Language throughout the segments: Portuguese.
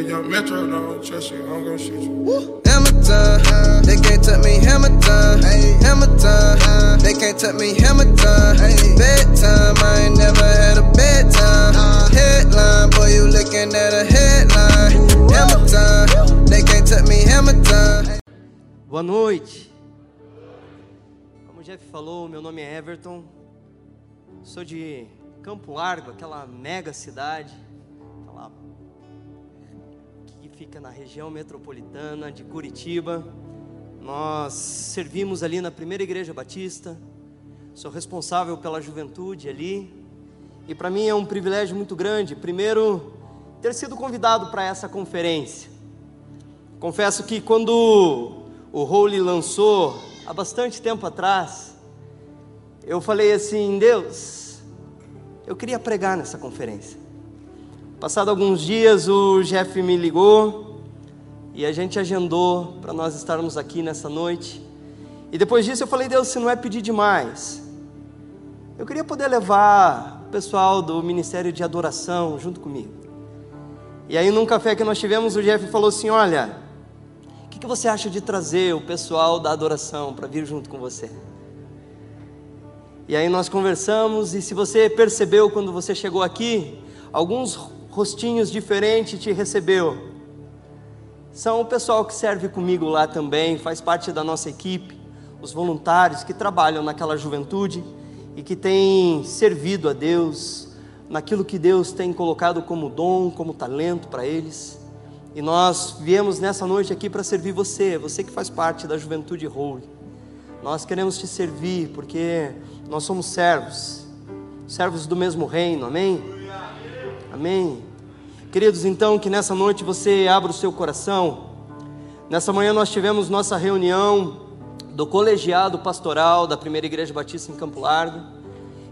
nigga, young Metro, no, trust you, I'm gon' shoot you. Hammer time, they can't touch me. Hammer time, hammer time, they can't touch me. Hammer time, bedtime. I ain't never had a bedtime. Headline, boy, you looking at a headline. Hammer time, they can't touch me. Hammer time. Boa noite. Como o Jeff falou, meu nome é Everton. Sou de Campo Largo, aquela mega cidade, aquela que fica na região metropolitana de Curitiba. Nós servimos ali na primeira igreja batista. Sou responsável pela juventude ali. E para mim é um privilégio muito grande, primeiro, ter sido convidado para essa conferência. Confesso que quando o Holy lançou, há bastante tempo atrás, eu falei assim: Deus, eu queria pregar nessa conferência. Passado alguns dias, o Jeff me ligou e a gente agendou para nós estarmos aqui nessa noite. E depois disso eu falei: Deus, se não é pedir demais, eu queria poder levar o pessoal do Ministério de Adoração junto comigo. E aí, num café que nós tivemos, o Jeff falou assim: Olha, o que, que você acha de trazer o pessoal da adoração para vir junto com você? E aí nós conversamos, e se você percebeu quando você chegou aqui, alguns rostinhos diferentes te recebeu. São o pessoal que serve comigo lá também, faz parte da nossa equipe, os voluntários que trabalham naquela juventude e que têm servido a Deus naquilo que Deus tem colocado como dom, como talento para eles. E nós viemos nessa noite aqui para servir você, você que faz parte da juventude Holy. Nós queremos te servir porque nós somos servos, servos do mesmo reino, amém? Amém. Queridos, então, que nessa noite você abra o seu coração. Nessa manhã nós tivemos nossa reunião do colegiado pastoral da Primeira Igreja Batista em Campo Largo.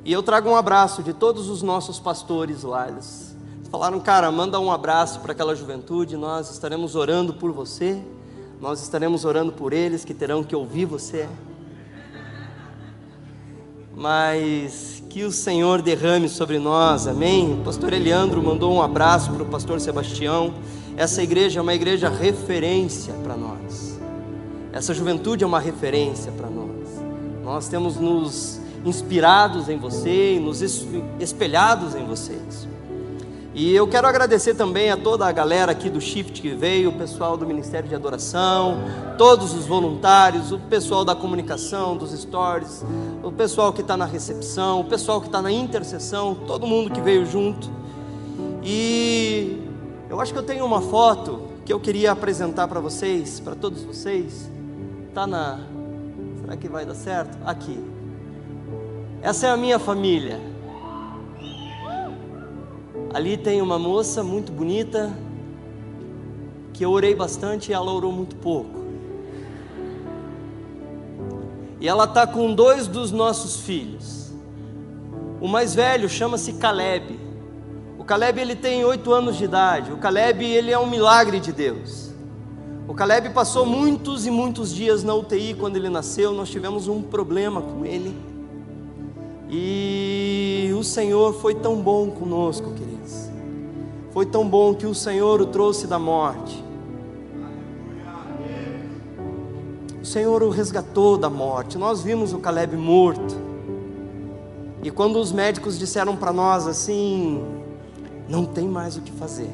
E eu trago um abraço de todos os nossos pastores lá. Eles falaram, cara, manda um abraço para aquela juventude. Nós estaremos orando por você. Nós estaremos orando por eles que terão que ouvir você mas que o Senhor derrame sobre nós, amém? O pastor Eliandro mandou um abraço para o pastor Sebastião. Essa igreja é uma igreja referência para nós, essa juventude é uma referência para nós. Nós temos nos inspirados em você e nos espelhados em vocês. E eu quero agradecer também a toda a galera aqui do Shift que veio, o pessoal do Ministério de Adoração, todos os voluntários, o pessoal da comunicação, dos stories, o pessoal que está na recepção, o pessoal que está na intercessão, todo mundo que veio junto. E eu acho que eu tenho uma foto que eu queria apresentar para vocês, para todos vocês. Tá na. Será que vai dar certo? Aqui. Essa é a minha família. Ali tem uma moça muito bonita que eu orei bastante e ela orou muito pouco. E ela está com dois dos nossos filhos. O mais velho chama-se Caleb. O Caleb ele tem oito anos de idade. O Caleb ele é um milagre de Deus. O Caleb passou muitos e muitos dias na UTI quando ele nasceu. Nós tivemos um problema com ele. E o Senhor foi tão bom conosco, queridos. Foi tão bom que o Senhor o trouxe da morte. O Senhor o resgatou da morte. Nós vimos o Caleb morto. E quando os médicos disseram para nós assim: não tem mais o que fazer.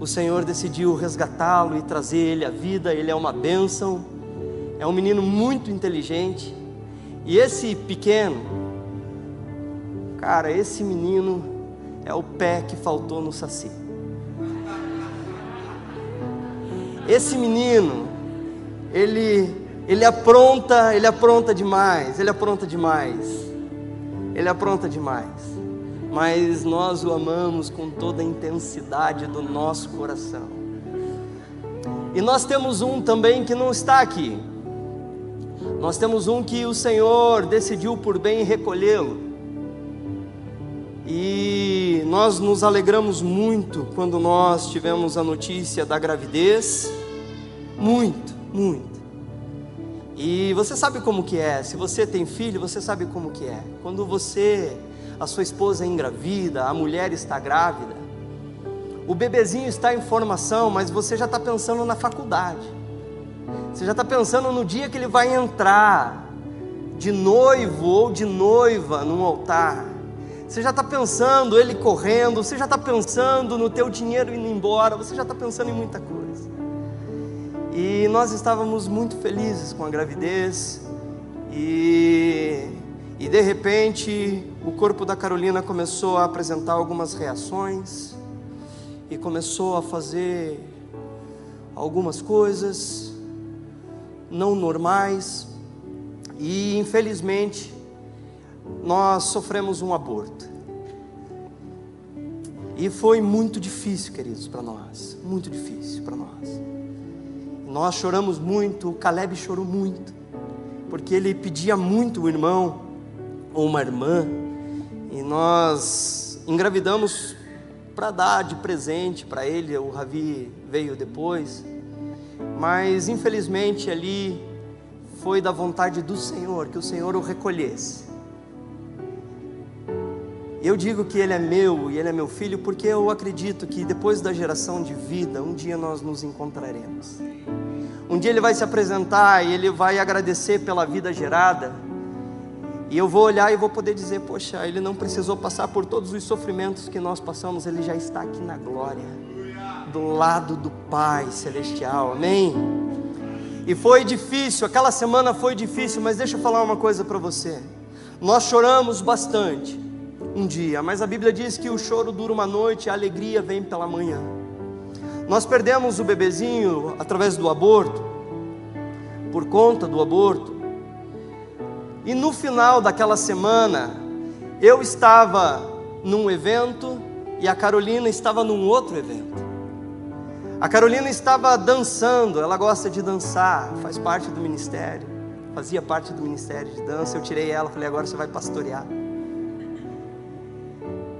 O Senhor decidiu resgatá-lo e trazer ele à vida. Ele é uma bênção. É um menino muito inteligente. E esse pequeno, cara, esse menino é o pé que faltou no saci. Esse menino, ele ele apronta, ele apronta demais, ele apronta demais. Ele apronta demais. Mas nós o amamos com toda a intensidade do nosso coração. E nós temos um também que não está aqui. Nós temos um que o Senhor decidiu por bem recolhê-lo. E nós nos alegramos muito quando nós tivemos a notícia da gravidez. Muito, muito. E você sabe como que é? Se você tem filho, você sabe como que é. Quando você, a sua esposa é engravida, a mulher está grávida, o bebezinho está em formação, mas você já está pensando na faculdade. Você já está pensando no dia que ele vai entrar de noivo ou de noiva num altar. Você já está pensando ele correndo, você já está pensando no teu dinheiro indo embora, você já está pensando em muita coisa. E nós estávamos muito felizes com a gravidez e, e de repente o corpo da Carolina começou a apresentar algumas reações e começou a fazer algumas coisas não normais e infelizmente nós sofremos um aborto. E foi muito difícil, queridos, para nós. Muito difícil para nós. Nós choramos muito, o Caleb chorou muito, porque ele pedia muito um irmão ou uma irmã, e nós engravidamos para dar de presente para ele. O Ravi veio depois, mas infelizmente ali foi da vontade do Senhor que o Senhor o recolhesse. Eu digo que ele é meu e ele é meu filho porque eu acredito que depois da geração de vida, um dia nós nos encontraremos. Um dia ele vai se apresentar e ele vai agradecer pela vida gerada. E eu vou olhar e vou poder dizer: Poxa, ele não precisou passar por todos os sofrimentos que nós passamos, ele já está aqui na glória, do lado do Pai Celestial, amém? E foi difícil, aquela semana foi difícil, mas deixa eu falar uma coisa para você. Nós choramos bastante, um dia, mas a Bíblia diz que o choro dura uma noite, a alegria vem pela manhã. Nós perdemos o bebezinho através do aborto, por conta do aborto. E no final daquela semana, eu estava num evento e a Carolina estava num outro evento. A Carolina estava dançando, ela gosta de dançar, faz parte do ministério, fazia parte do ministério de dança. Eu tirei ela, falei: agora você vai pastorear.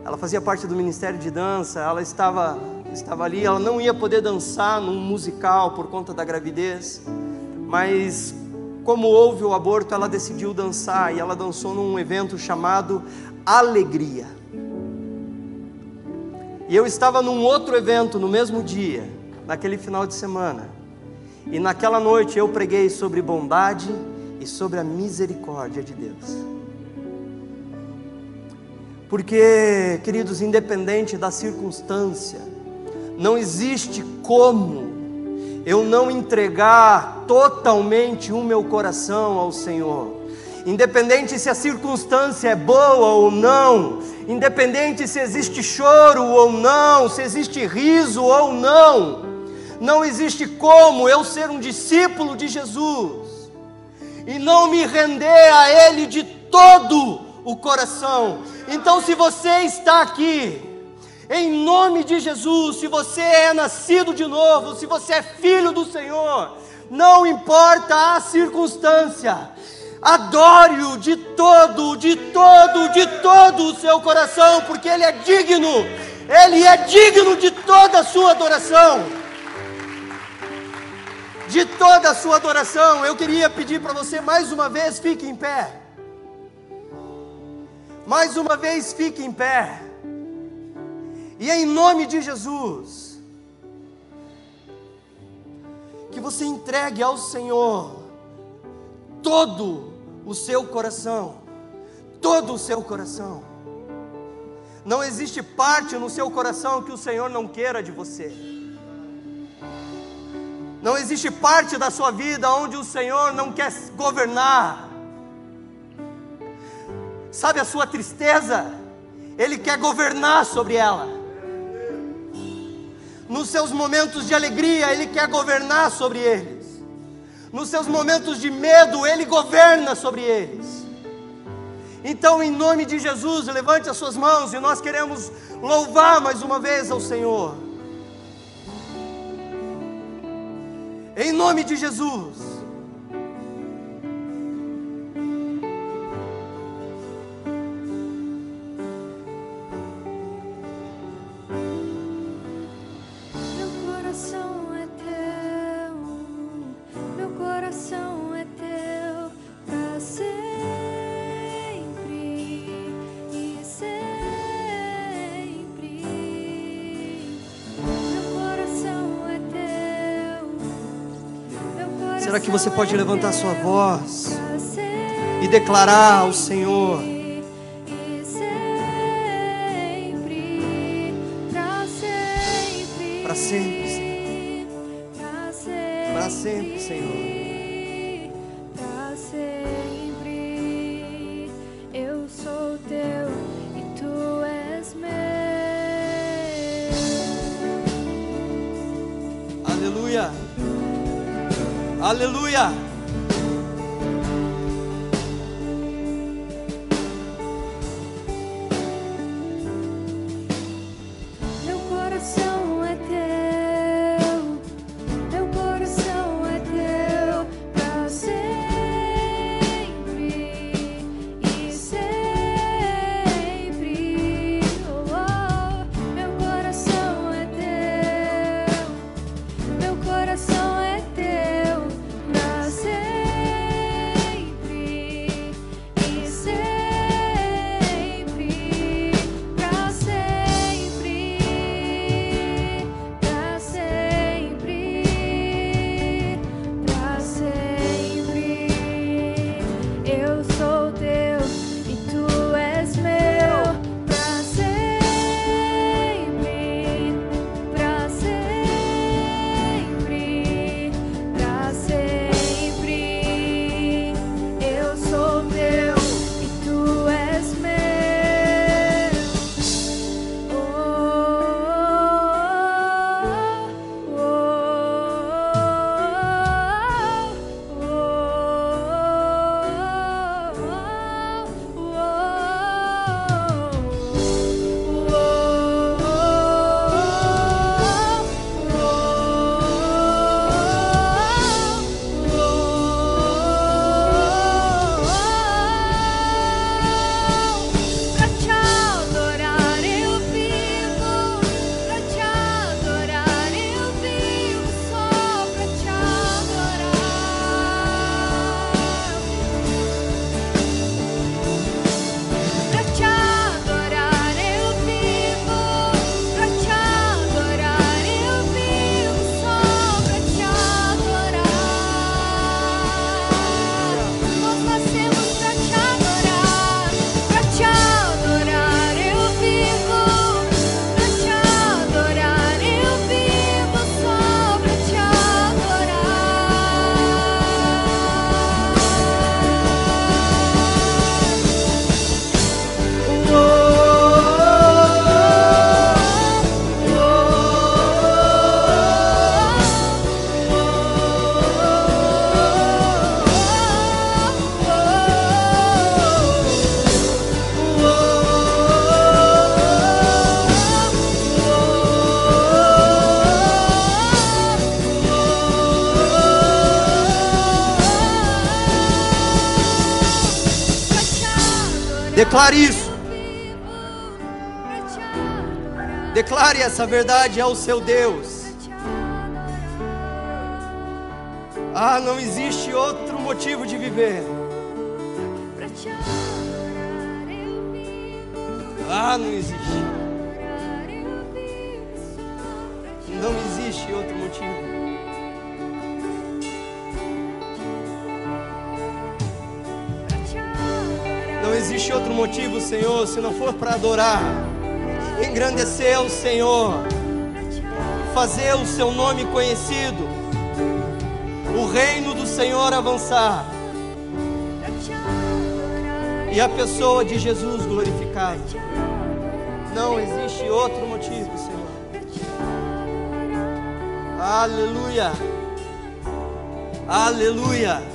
Ela fazia parte do ministério de dança, ela estava, estava ali, ela não ia poder dançar num musical por conta da gravidez, mas como houve o aborto, ela decidiu dançar e ela dançou num evento chamado Alegria. E eu estava num outro evento no mesmo dia, naquele final de semana. E naquela noite eu preguei sobre bondade e sobre a misericórdia de Deus. Porque, queridos, independente da circunstância, não existe como eu não entregar totalmente o meu coração ao Senhor. Independente se a circunstância é boa ou não, independente se existe choro ou não, se existe riso ou não, não existe como eu ser um discípulo de Jesus e não me render a Ele de todo o coração. Então, se você está aqui, em nome de Jesus, se você é nascido de novo, se você é filho do Senhor, não importa a circunstância, adore-o de todo, de todo, de todo o seu coração, porque Ele é digno, Ele é digno de toda a sua adoração. De toda a sua adoração, eu queria pedir para você mais uma vez, fique em pé. Mais uma vez, fique em pé. E em nome de Jesus, que você entregue ao Senhor todo o seu coração, todo o seu coração. Não existe parte no seu coração que o Senhor não queira de você. Não existe parte da sua vida onde o Senhor não quer governar. Sabe a sua tristeza? Ele quer governar sobre ela. Nos seus momentos de alegria, Ele quer governar sobre eles. Nos seus momentos de medo, Ele governa sobre eles. Então, em nome de Jesus, levante as suas mãos e nós queremos louvar mais uma vez ao Senhor. Em nome de Jesus. Você pode levantar sua voz e declarar ao Senhor? Declare isso. Declare essa verdade ao seu Deus. Ah, não existe outro motivo de viver. Ah, não existe. Não existe outro motivo. Existe outro motivo, Senhor, se não for para adorar, engrandecer o Senhor, fazer o seu nome conhecido, o reino do Senhor avançar e a pessoa de Jesus glorificada. Não existe outro motivo, Senhor. Aleluia. Aleluia.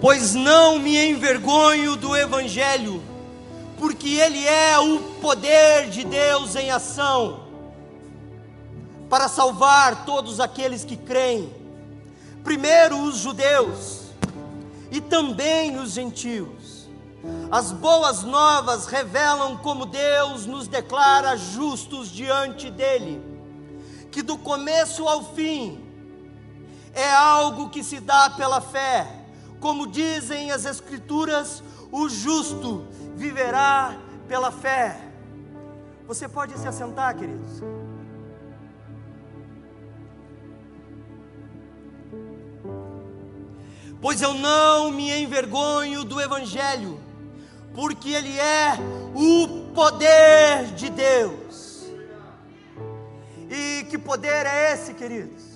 Pois não me envergonho do Evangelho, porque ele é o poder de Deus em ação, para salvar todos aqueles que creem, primeiro os judeus e também os gentios. As boas novas revelam como Deus nos declara justos diante dele, que do começo ao fim é algo que se dá pela fé, como dizem as Escrituras, o justo viverá pela fé. Você pode se assentar, queridos. Pois eu não me envergonho do Evangelho, porque ele é o poder de Deus. E que poder é esse, queridos?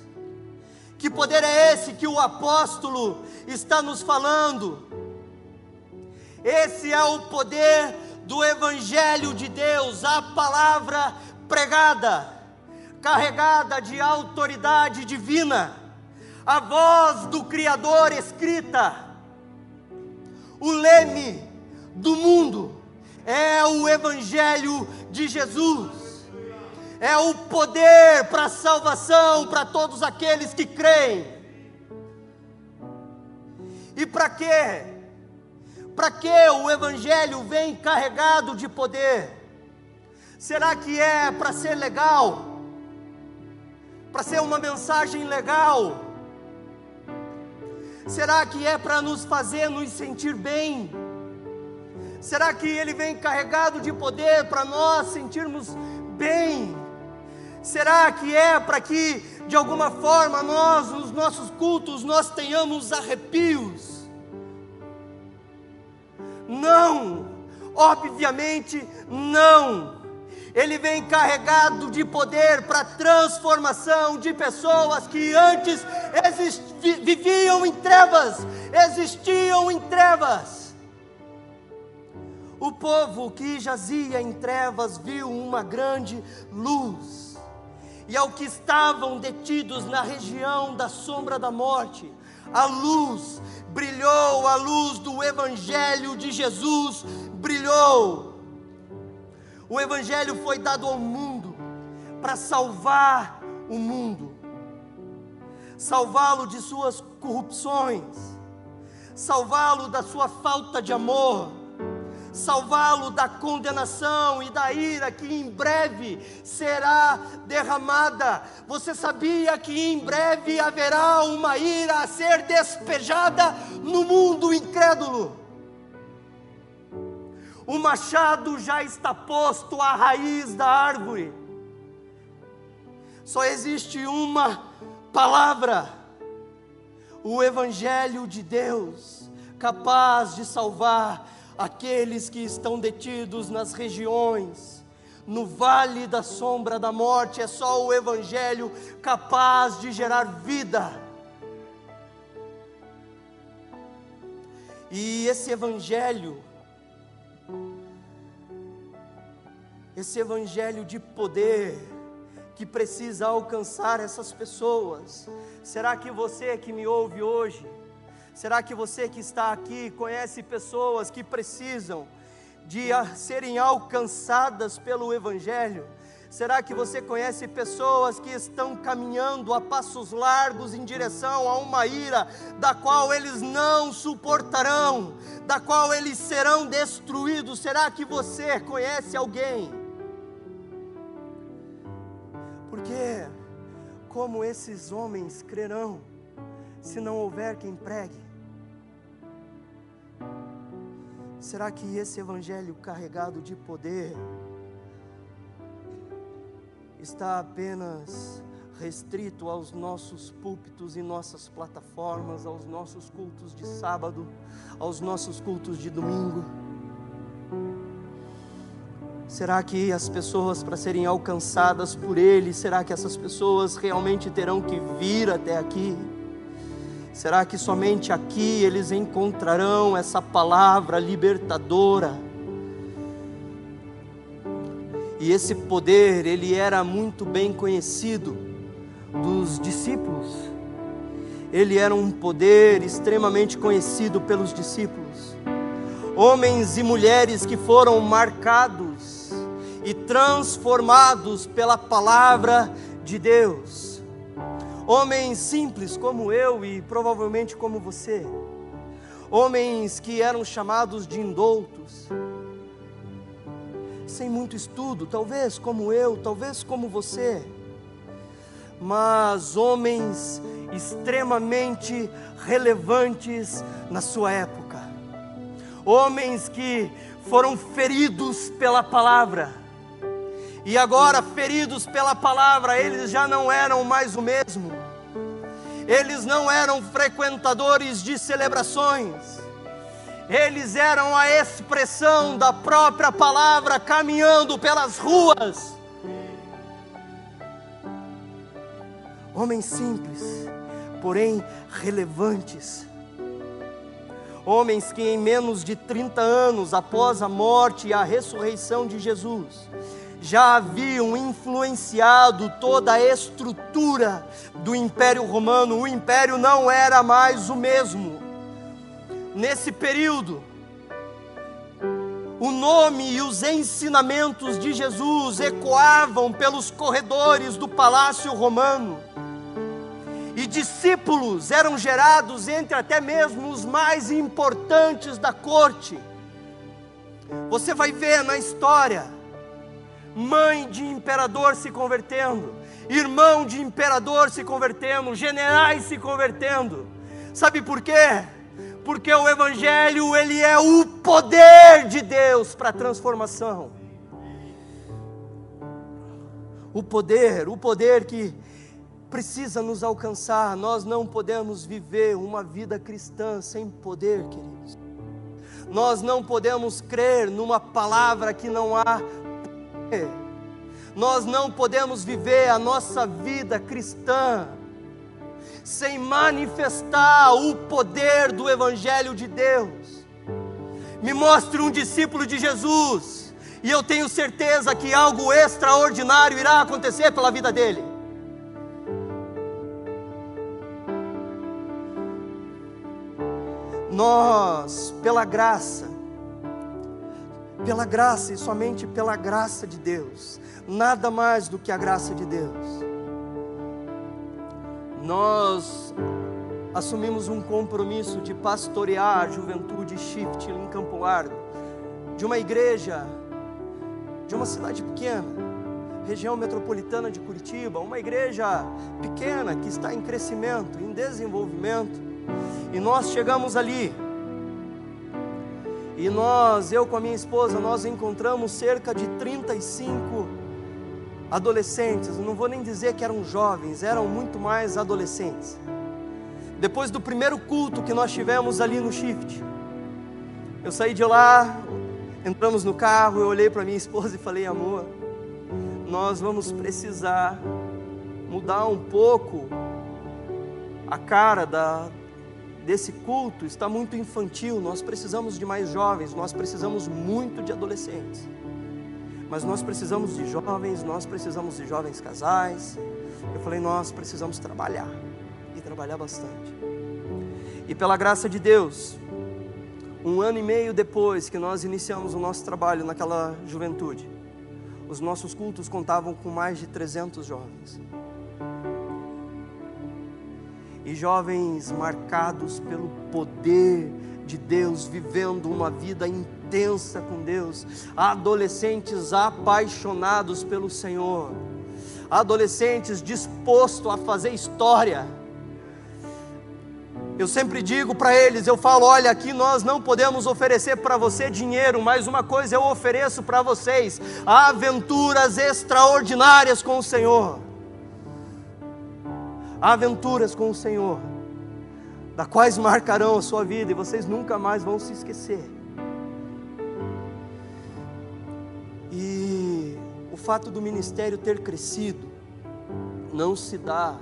Que poder é esse que o apóstolo está nos falando? Esse é o poder do Evangelho de Deus, a palavra pregada, carregada de autoridade divina, a voz do Criador escrita, o leme do mundo é o Evangelho de Jesus é o poder para a salvação para todos aqueles que creem. E para quê? Para que o Evangelho vem carregado de poder? Será que é para ser legal? Para ser uma mensagem legal? Será que é para nos fazer nos sentir bem? Será que ele vem carregado de poder para nós sentirmos bem? Será que é para que, de alguma forma, nós, nos nossos cultos, nós tenhamos arrepios? Não, obviamente não. Ele vem carregado de poder para transformação de pessoas que antes viviam em trevas, existiam em trevas. O povo que jazia em trevas viu uma grande luz e ao que estavam detidos na região da sombra da morte, a luz brilhou, a luz do Evangelho de Jesus brilhou. O Evangelho foi dado ao mundo para salvar o mundo, salvá-lo de suas corrupções, salvá-lo da sua falta de amor salvá-lo da condenação e da ira que em breve será derramada. Você sabia que em breve haverá uma ira a ser despejada no mundo incrédulo? O machado já está posto à raiz da árvore. Só existe uma palavra, o Evangelho de Deus, capaz de salvar aqueles que estão detidos nas regiões, no vale da sombra da morte, é só o Evangelho capaz de gerar vida. E esse Evangelho, esse Evangelho de poder, que precisa alcançar essas pessoas, será que você que me ouve hoje, Será que você que está aqui conhece pessoas que precisam de serem alcançadas pelo Evangelho? Será que você conhece pessoas que estão caminhando a passos largos em direção a uma ira da qual eles não suportarão, da qual eles serão destruídos? Será que você conhece alguém? Porque, como esses homens crerão? Se não houver quem pregue? Será que esse evangelho carregado de poder está apenas restrito aos nossos púlpitos e nossas plataformas, aos nossos cultos de sábado, aos nossos cultos de domingo? Será que as pessoas, para serem alcançadas por Ele, será que essas pessoas realmente terão que vir até aqui? Será que somente aqui eles encontrarão essa palavra libertadora? E esse poder, ele era muito bem conhecido dos discípulos. Ele era um poder extremamente conhecido pelos discípulos. Homens e mulheres que foram marcados e transformados pela palavra de Deus homens simples como eu e provavelmente como você, homens que eram chamados de indoutos, sem muito estudo, talvez como eu, talvez como você, mas homens extremamente relevantes na sua época, homens que foram feridos pela palavra, e agora, feridos pela palavra, eles já não eram mais o mesmo. Eles não eram frequentadores de celebrações. Eles eram a expressão da própria palavra caminhando pelas ruas. Homens simples, porém relevantes. Homens que, em menos de 30 anos após a morte e a ressurreição de Jesus, já haviam influenciado toda a estrutura do Império Romano. O império não era mais o mesmo. Nesse período, o nome e os ensinamentos de Jesus ecoavam pelos corredores do palácio romano e discípulos eram gerados entre até mesmo os mais importantes da corte. Você vai ver na história, mãe de imperador se convertendo, irmão de imperador se convertendo, generais se convertendo. Sabe por quê? Porque o evangelho ele é o poder de Deus para a transformação. O poder, o poder que precisa nos alcançar. Nós não podemos viver uma vida cristã sem poder, queridos. Nós não podemos crer numa palavra que não há. Nós não podemos viver a nossa vida cristã sem manifestar o poder do Evangelho de Deus. Me mostre um discípulo de Jesus, e eu tenho certeza que algo extraordinário irá acontecer pela vida dele. nós, pela graça, pela graça e somente pela graça de Deus, nada mais do que a graça de Deus, nós assumimos um compromisso de pastorear a juventude shift em Campo Largo, de uma igreja, de uma cidade pequena, região metropolitana de Curitiba, uma igreja pequena que está em crescimento, em desenvolvimento e nós chegamos ali. E nós, eu com a minha esposa, nós encontramos cerca de 35 adolescentes. não vou nem dizer que eram jovens, eram muito mais adolescentes. Depois do primeiro culto que nós tivemos ali no Shift, eu saí de lá, entramos no carro, eu olhei para minha esposa e falei: amor, nós vamos precisar mudar um pouco a cara da, desse culto está muito infantil, nós precisamos de mais jovens, nós precisamos muito de adolescentes. Mas nós precisamos de jovens, nós precisamos de jovens casais. Eu falei, nós precisamos trabalhar e trabalhar bastante. E pela graça de Deus, um ano e meio depois que nós iniciamos o nosso trabalho naquela juventude, os nossos cultos contavam com mais de 300 jovens e jovens marcados pelo poder de Deus, vivendo uma vida intensa com Deus, adolescentes apaixonados pelo Senhor, adolescentes dispostos a fazer história. Eu sempre digo para eles, eu falo, olha, aqui nós não podemos oferecer para você dinheiro, mas uma coisa eu ofereço para vocês: aventuras extraordinárias com o Senhor aventuras com o Senhor, da quais marcarão a sua vida e vocês nunca mais vão se esquecer. E o fato do ministério ter crescido não se dá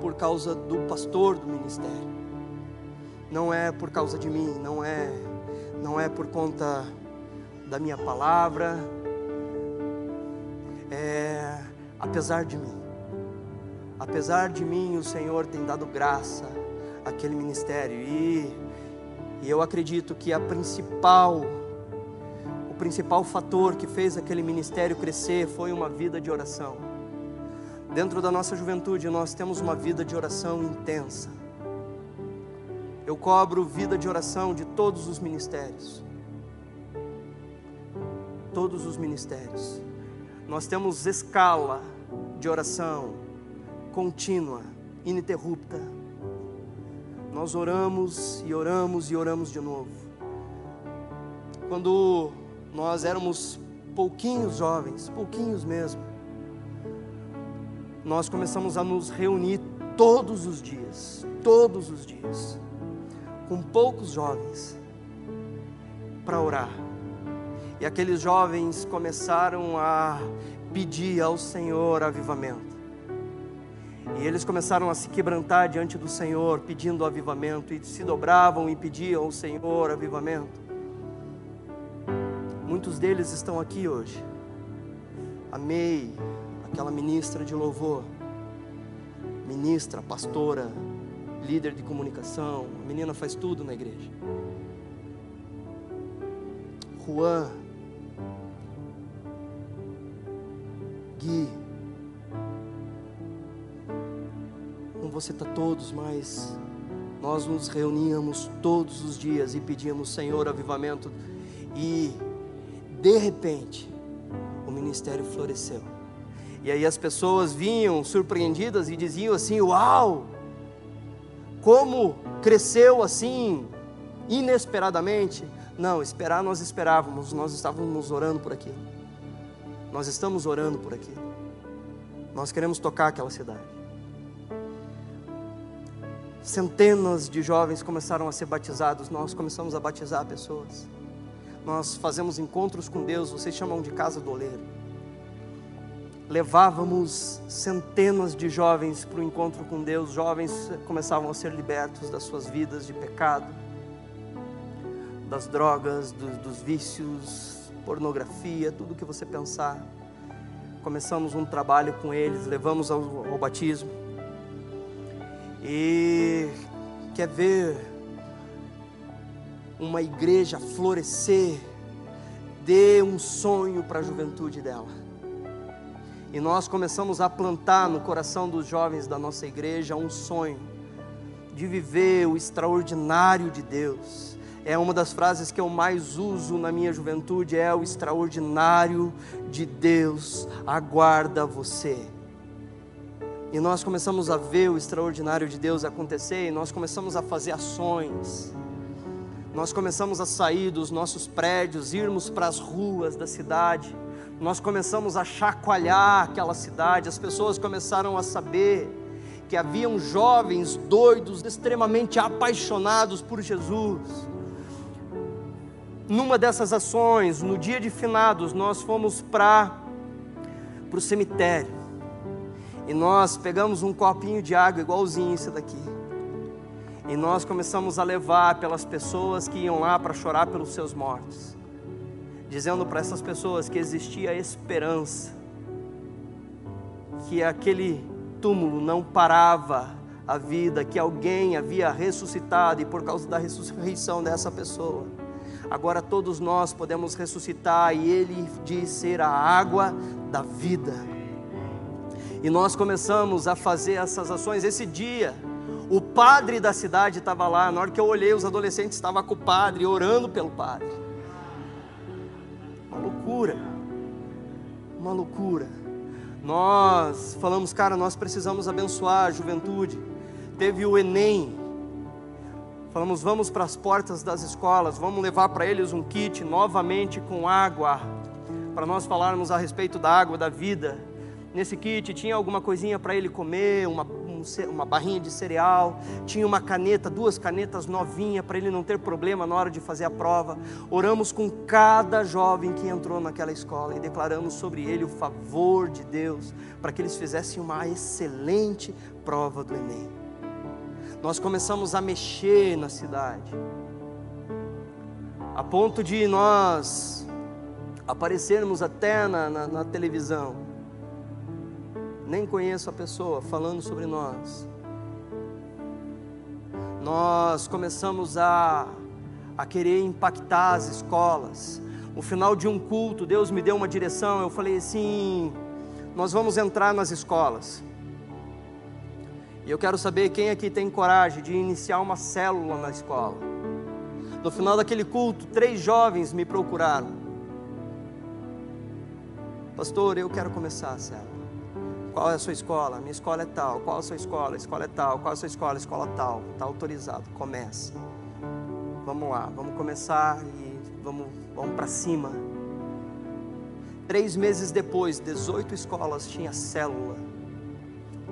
por causa do pastor do ministério. Não é por causa de mim, não é não é por conta da minha palavra. É apesar de mim. Apesar de mim, o Senhor tem dado graça àquele ministério e, e eu acredito que a principal o principal fator que fez aquele ministério crescer foi uma vida de oração. Dentro da nossa juventude, nós temos uma vida de oração intensa. Eu cobro vida de oração de todos os ministérios. Todos os ministérios. Nós temos escala de oração contínua, ininterrupta. Nós oramos e oramos e oramos de novo. Quando nós éramos pouquinhos jovens, pouquinhos mesmo, nós começamos a nos reunir todos os dias, todos os dias, com poucos jovens, para orar. E aqueles jovens começaram a pedir ao Senhor avivamento. E eles começaram a se quebrantar diante do Senhor, pedindo avivamento, e se dobravam e pediam ao Senhor avivamento. Muitos deles estão aqui hoje. Amei aquela ministra de louvor, ministra, pastora, líder de comunicação, a menina faz tudo na igreja. Juan, Gui, vou citar todos, mas nós nos reuníamos todos os dias e pedíamos, Senhor, avivamento, e de repente, o ministério floresceu. E aí as pessoas vinham surpreendidas e diziam assim: Uau! Como cresceu assim, inesperadamente. Não, esperar nós esperávamos, nós estávamos orando por aquilo. Nós estamos orando por aquilo. Nós queremos tocar aquela cidade. Centenas de jovens começaram a ser batizados, nós começamos a batizar pessoas. Nós fazemos encontros com Deus, vocês chamam de casa do oleiro. Levávamos centenas de jovens para o encontro com Deus, jovens começavam a ser libertos das suas vidas de pecado, das drogas, do, dos vícios, pornografia, tudo que você pensar. Começamos um trabalho com eles, levamos ao, ao batismo. E quer ver uma igreja florescer, dê um sonho para a juventude dela. E nós começamos a plantar no coração dos jovens da nossa igreja um sonho de viver o extraordinário de Deus. É uma das frases que eu mais uso na minha juventude, é o extraordinário de Deus aguarda você. E nós começamos a ver o extraordinário de Deus acontecer, e nós começamos a fazer ações. Nós começamos a sair dos nossos prédios, irmos para as ruas da cidade. Nós começamos a chacoalhar aquela cidade. As pessoas começaram a saber que haviam jovens doidos, extremamente apaixonados por Jesus. Numa dessas ações, no dia de finados, nós fomos para o cemitério. E nós pegamos um copinho de água igualzinho esse daqui. E nós começamos a levar pelas pessoas que iam lá para chorar pelos seus mortos, dizendo para essas pessoas que existia esperança, que aquele túmulo não parava a vida, que alguém havia ressuscitado e por causa da ressurreição dessa pessoa, agora todos nós podemos ressuscitar e Ele diz ser a água da vida. E nós começamos a fazer essas ações esse dia o padre da cidade estava lá. Na hora que eu olhei, os adolescentes estavam com o padre, orando pelo padre. Uma loucura. Uma loucura. Nós falamos, cara, nós precisamos abençoar a juventude. Teve o Enem. Falamos, vamos para as portas das escolas, vamos levar para eles um kit novamente com água, para nós falarmos a respeito da água da vida. Nesse kit tinha alguma coisinha para ele comer, uma uma barrinha de cereal, tinha uma caneta, duas canetas novinhas para ele não ter problema na hora de fazer a prova. Oramos com cada jovem que entrou naquela escola e declaramos sobre ele o favor de Deus para que eles fizessem uma excelente prova do Enem. Nós começamos a mexer na cidade, a ponto de nós aparecermos até na, na, na televisão nem conheço a pessoa, falando sobre nós. Nós começamos a, a querer impactar as escolas. No final de um culto, Deus me deu uma direção. Eu falei assim: nós vamos entrar nas escolas. E eu quero saber quem aqui tem coragem de iniciar uma célula na escola. No final daquele culto, três jovens me procuraram. Pastor, eu quero começar a célula. Qual é a sua escola? Minha escola é tal. Qual é a sua escola? Escola é tal. Qual é a sua escola? Escola tal. Está autorizado. Começa. Vamos lá. Vamos começar e vamos, vamos para cima. Três meses depois, 18 escolas tinha célula.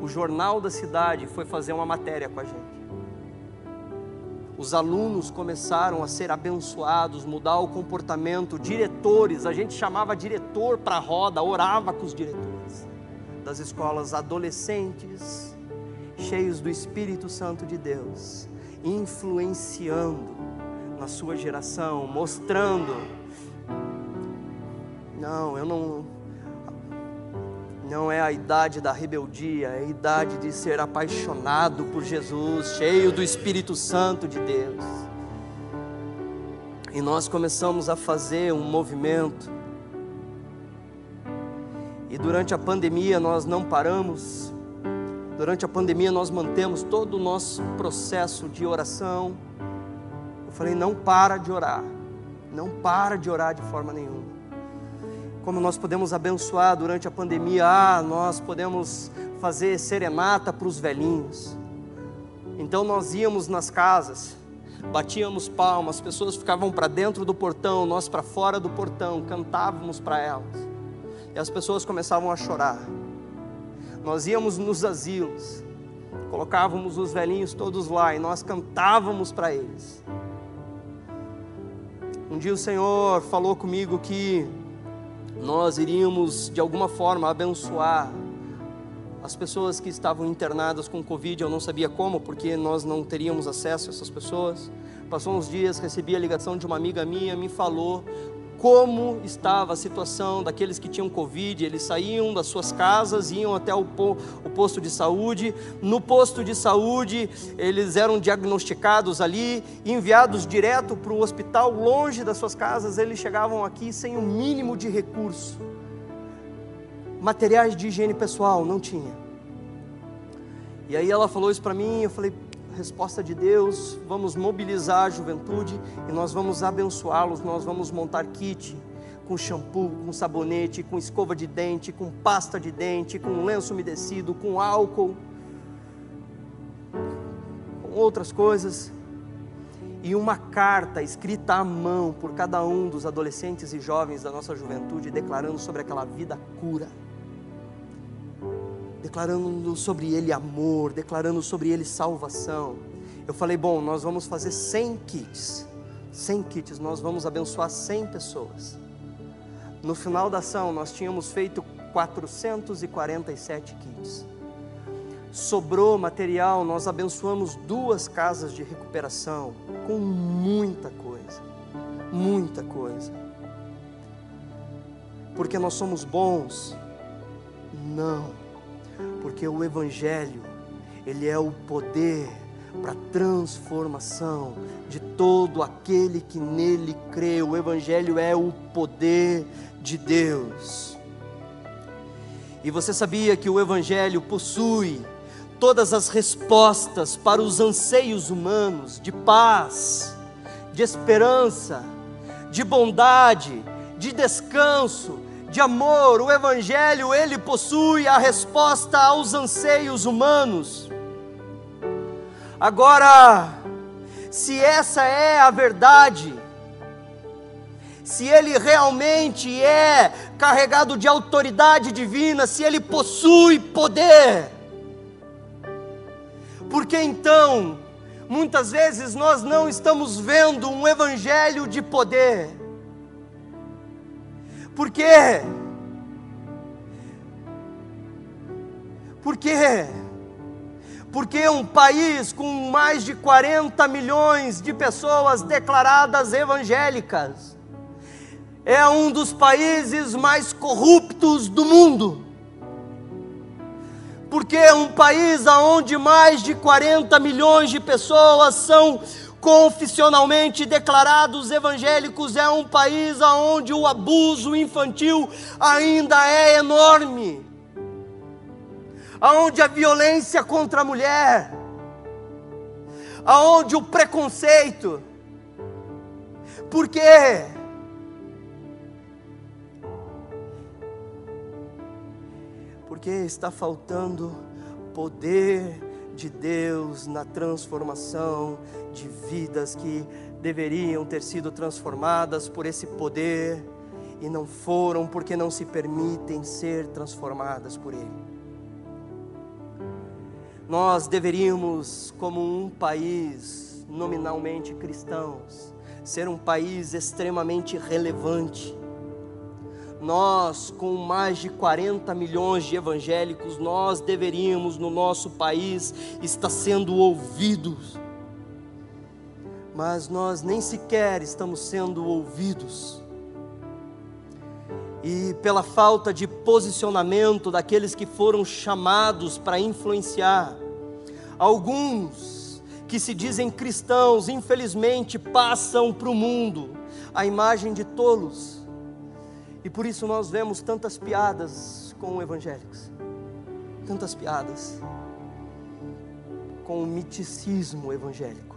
o jornal da cidade foi fazer uma matéria com a gente. Os alunos começaram a ser abençoados, mudar o comportamento, diretores, a gente chamava diretor para a roda, orava com os diretores das escolas, adolescentes, cheios do Espírito Santo de Deus, influenciando na sua geração, mostrando. Não, eu não. Não é a idade da rebeldia, é a idade de ser apaixonado por Jesus, cheio do Espírito Santo de Deus. E nós começamos a fazer um movimento. E durante a pandemia nós não paramos. Durante a pandemia nós mantemos todo o nosso processo de oração. Eu falei, não para de orar. Não para de orar de forma nenhuma como nós podemos abençoar durante a pandemia. Ah, nós podemos fazer serenata para os velhinhos. Então nós íamos nas casas, batíamos palmas, as pessoas ficavam para dentro do portão, nós para fora do portão, cantávamos para elas. E as pessoas começavam a chorar. Nós íamos nos asilos, colocávamos os velhinhos todos lá e nós cantávamos para eles. Um dia o Senhor falou comigo que nós iríamos de alguma forma abençoar as pessoas que estavam internadas com Covid. Eu não sabia como, porque nós não teríamos acesso a essas pessoas. Passou uns dias, recebi a ligação de uma amiga minha, me falou como estava a situação daqueles que tinham Covid. Eles saíam das suas casas, iam até o, posto de saúde. No posto de saúde, eles eram diagnosticados ali, enviados direto para o hospital, longe das suas casas. Eles chegavam aqui sem o um mínimo de recurso. Materiais de higiene pessoal não tinha. E aí ela falou isso para mim, eu falei, resposta de Deus, vamos mobilizar a juventude e nós vamos abençoá-los, nós vamos montar kit com shampoo, com sabonete, com escova de dente, com pasta de dente, com lenço umedecido, com álcool, com outras coisas. E uma carta escrita à mão por cada um dos adolescentes e jovens da nossa juventude, declarando sobre aquela vida cura declarando sobre ele amor, declarando sobre ele salvação. Eu falei, bom, nós vamos fazer 100 kits. 100 kits, nós vamos abençoar 100 pessoas. No final da ação, nós tínhamos feito 447 kits. Sobrou material, nós abençoamos duas casas de recuperação com muita coisa. Muita coisa. Porque nós somos bons? Não porque o Evangelho, ele é o poder para transformação de todo aquele que nele crê. O Evangelho é o poder de Deus. E você sabia que o Evangelho possui todas as respostas para os anseios humanos de paz, de esperança, de bondade, de descanso, de amor, o Evangelho, ele possui a resposta aos anseios humanos. Agora, se essa é a verdade, se ele realmente é carregado de autoridade divina, se ele possui poder, porque então, muitas vezes nós não estamos vendo um evangelho de poder, por quê? Por quê? Porque um país com mais de 40 milhões de pessoas declaradas evangélicas é um dos países mais corruptos do mundo. Porque é um país onde mais de 40 milhões de pessoas são confissionalmente declarados evangélicos é um país onde o abuso infantil ainda é enorme, onde a violência contra a mulher, aonde o preconceito. Por quê? Porque está faltando poder de Deus na transformação de vidas que deveriam ter sido transformadas por esse poder e não foram porque não se permitem ser transformadas por Ele. nós deveríamos, como um país nominalmente cristãos, ser um país extremamente relevante. Nós, com mais de 40 milhões de evangélicos, nós deveríamos no nosso país estar sendo ouvidos. Mas nós nem sequer estamos sendo ouvidos e pela falta de posicionamento daqueles que foram chamados para influenciar. Alguns que se dizem cristãos, infelizmente, passam para o mundo a imagem de tolos. E por isso nós vemos tantas piadas com evangélicos, tantas piadas com o miticismo evangélico.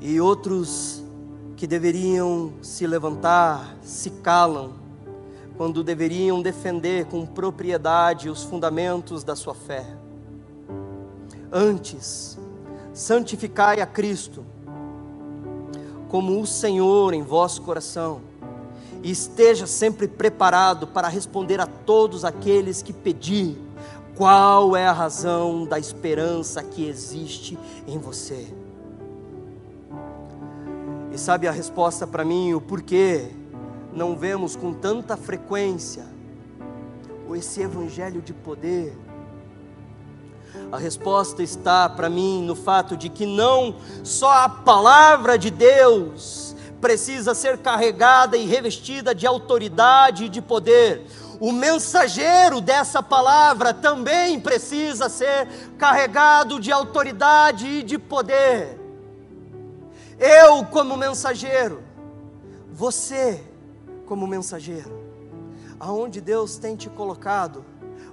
E outros que deveriam se levantar se calam, quando deveriam defender com propriedade os fundamentos da sua fé. Antes, santificai a Cristo como o Senhor em vosso coração, e esteja sempre preparado para responder a todos aqueles que pedir qual é a razão da esperança que existe em você. E sabe a resposta para mim, o porquê não vemos com tanta frequência esse evangelho de poder? A resposta está para mim no fato de que não só a palavra de Deus precisa ser carregada e revestida de autoridade e de poder, o mensageiro dessa palavra também precisa ser carregado de autoridade e de poder. Eu, como mensageiro, você, como mensageiro, aonde Deus tem te colocado,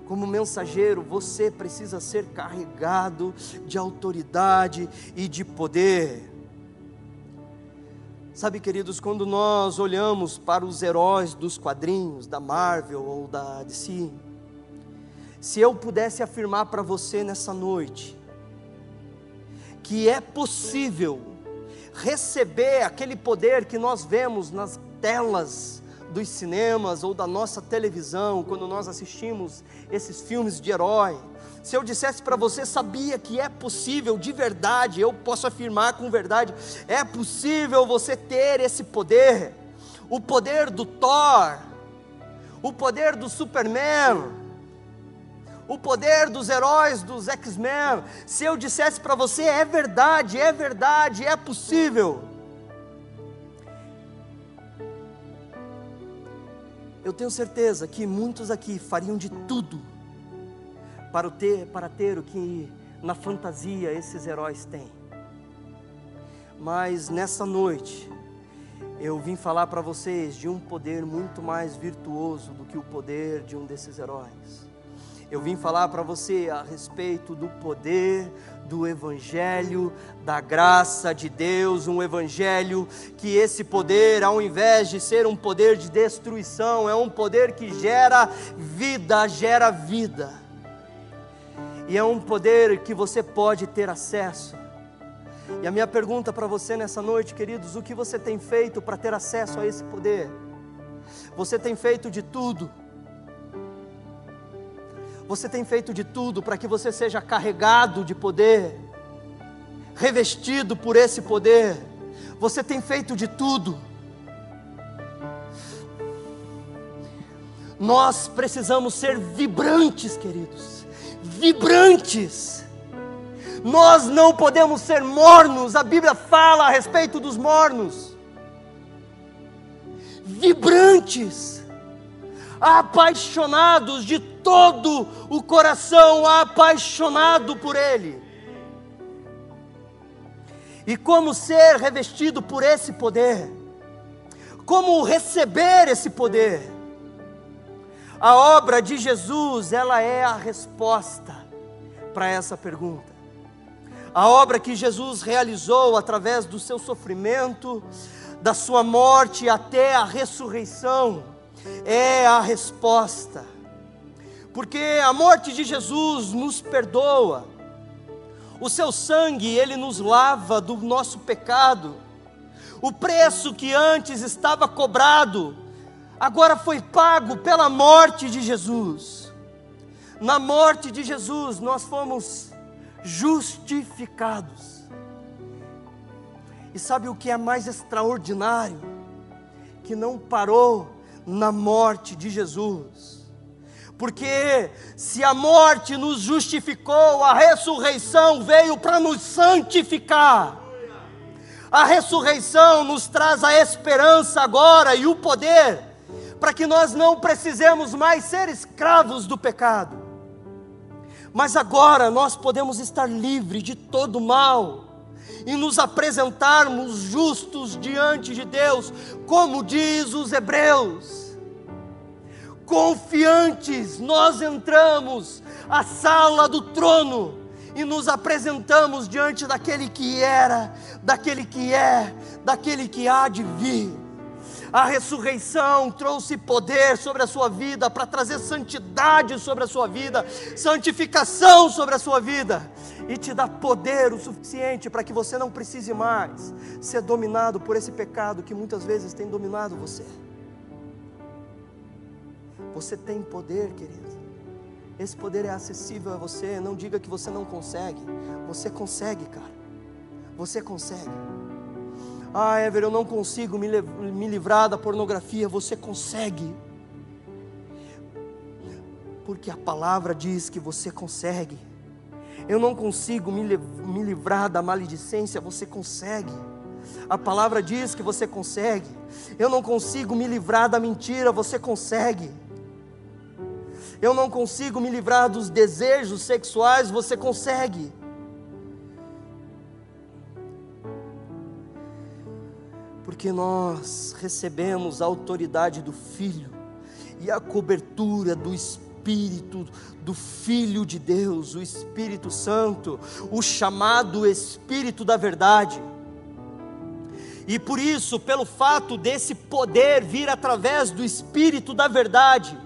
como mensageiro, você precisa ser carregado de autoridade e de poder. Sabe, queridos, quando nós olhamos para os heróis dos quadrinhos, da Marvel ou da DC, se eu pudesse afirmar para você nessa noite, que é possível receber aquele poder que nós vemos nas telas dos cinemas ou da nossa televisão, quando nós assistimos esses filmes de herói. Se eu dissesse para você, sabia que é possível de verdade, eu posso afirmar com verdade, é possível você ter esse poder, o poder do Thor, o poder do Superman, o poder dos heróis dos X-Men, se eu dissesse para você, é verdade, é verdade, é possível. Eu tenho certeza que muitos aqui fariam de tudo para ter, para ter o que na fantasia esses heróis têm. Mas nessa noite, eu vim falar para vocês de um poder muito mais virtuoso do que o poder de um desses heróis. Eu vim falar para você a respeito do poder do Evangelho, da graça de Deus, um Evangelho que esse poder, ao invés de ser um poder de destruição, é um poder que gera vida, gera vida. E é um poder que você pode ter acesso. E a minha pergunta para você nessa noite, queridos, o que você tem feito para ter acesso a esse poder? Você tem feito de tudo você tem feito de tudo para que você seja carregado de poder, revestido por esse poder. Você tem feito de tudo. Nós precisamos ser vibrantes, queridos, vibrantes. Nós não podemos ser mornos, a Bíblia fala a respeito dos mornos. Vibrantes, apaixonados de todo o coração apaixonado por Ele. E como ser revestido por esse poder? Como receber esse poder? A obra de Jesus, ela é a resposta para essa pergunta. A obra que Jesus realizou através do seu sofrimento, da sua morte até a ressurreição, é a resposta porque a morte de Jesus nos perdoa, o seu sangue, ele nos lava do nosso pecado, o preço que antes estava cobrado, agora foi pago pela morte de Jesus. na morte de Jesus, nós fomos justificados. E sabe o que é mais extraordinário? Que não parou na morte de Jesus. Porque se a morte nos justificou, a ressurreição veio para nos santificar. A ressurreição nos traz a esperança agora e o poder para que nós não precisemos mais ser escravos do pecado. Mas agora nós podemos estar livres de todo mal e nos apresentarmos justos diante de Deus, como diz os Hebreus. Confiantes, nós entramos à sala do trono e nos apresentamos diante daquele que era, daquele que é, daquele que há de vir. A ressurreição trouxe poder sobre a sua vida, para trazer santidade sobre a sua vida, santificação sobre a sua vida, e te dá poder o suficiente para que você não precise mais ser dominado por esse pecado que muitas vezes tem dominado você. Você tem poder, querido. Esse poder é acessível a você. Não diga que você não consegue. Você consegue, cara. Você consegue. Ah, Ever, eu não consigo me, me livrar da pornografia. Você consegue. Porque a palavra diz que você consegue. Eu não consigo me, me livrar da maledicência. Você consegue. A palavra diz que você consegue. Eu não consigo me livrar da mentira. Você consegue eu não consigo me livrar dos desejos sexuais, você consegue. Porque nós recebemos a autoridade do Filho e a cobertura do Espírito, do Filho de Deus, o Espírito Santo, o chamado Espírito da Verdade. E por isso, pelo fato desse poder vir através do Espírito da Verdade,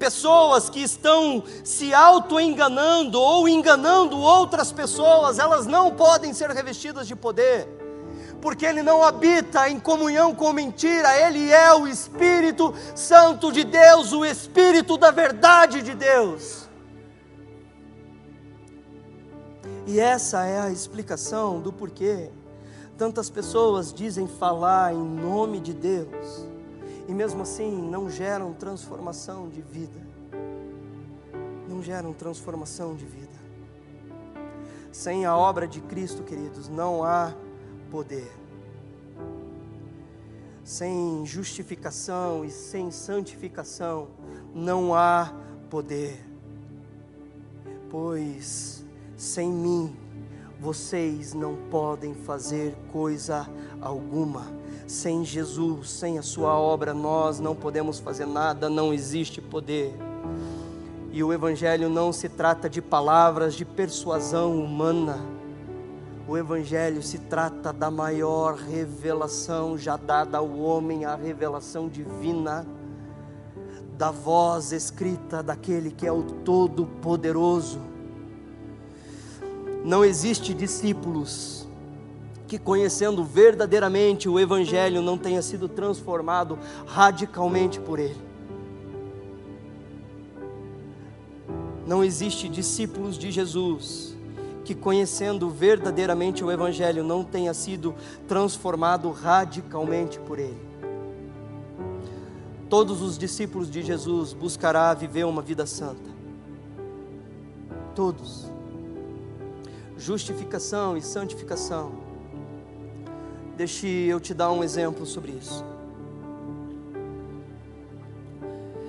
Pessoas que estão se auto-enganando ou enganando outras pessoas, elas não podem ser revestidas de poder, porque ele não habita em comunhão com mentira, ele é o Espírito Santo de Deus, o Espírito da verdade de Deus. E essa é a explicação do porquê tantas pessoas dizem falar em nome de Deus e mesmo assim não geram transformação de vida. Não geram transformação de vida. Sem a obra de Cristo, queridos, não há poder. Sem justificação e sem santificação, não há poder. Pois sem mim vocês não podem fazer coisa alguma sem Jesus, sem a Sua obra, nós não podemos fazer nada, não existe poder. E o Evangelho não se trata de palavras de persuasão humana. O Evangelho se trata da maior revelação já dada ao homem, a revelação divina, da voz escrita daquele que é o Todo-Poderoso. Não existe discípulos que conhecendo verdadeiramente o Evangelho não tenha sido transformado radicalmente por ele. Não existe discípulos de Jesus que conhecendo verdadeiramente o Evangelho não tenha sido transformado radicalmente por ele. Todos os discípulos de Jesus buscará viver uma vida santa. Todos. Justificação e santificação Deixe eu te dar um exemplo sobre isso.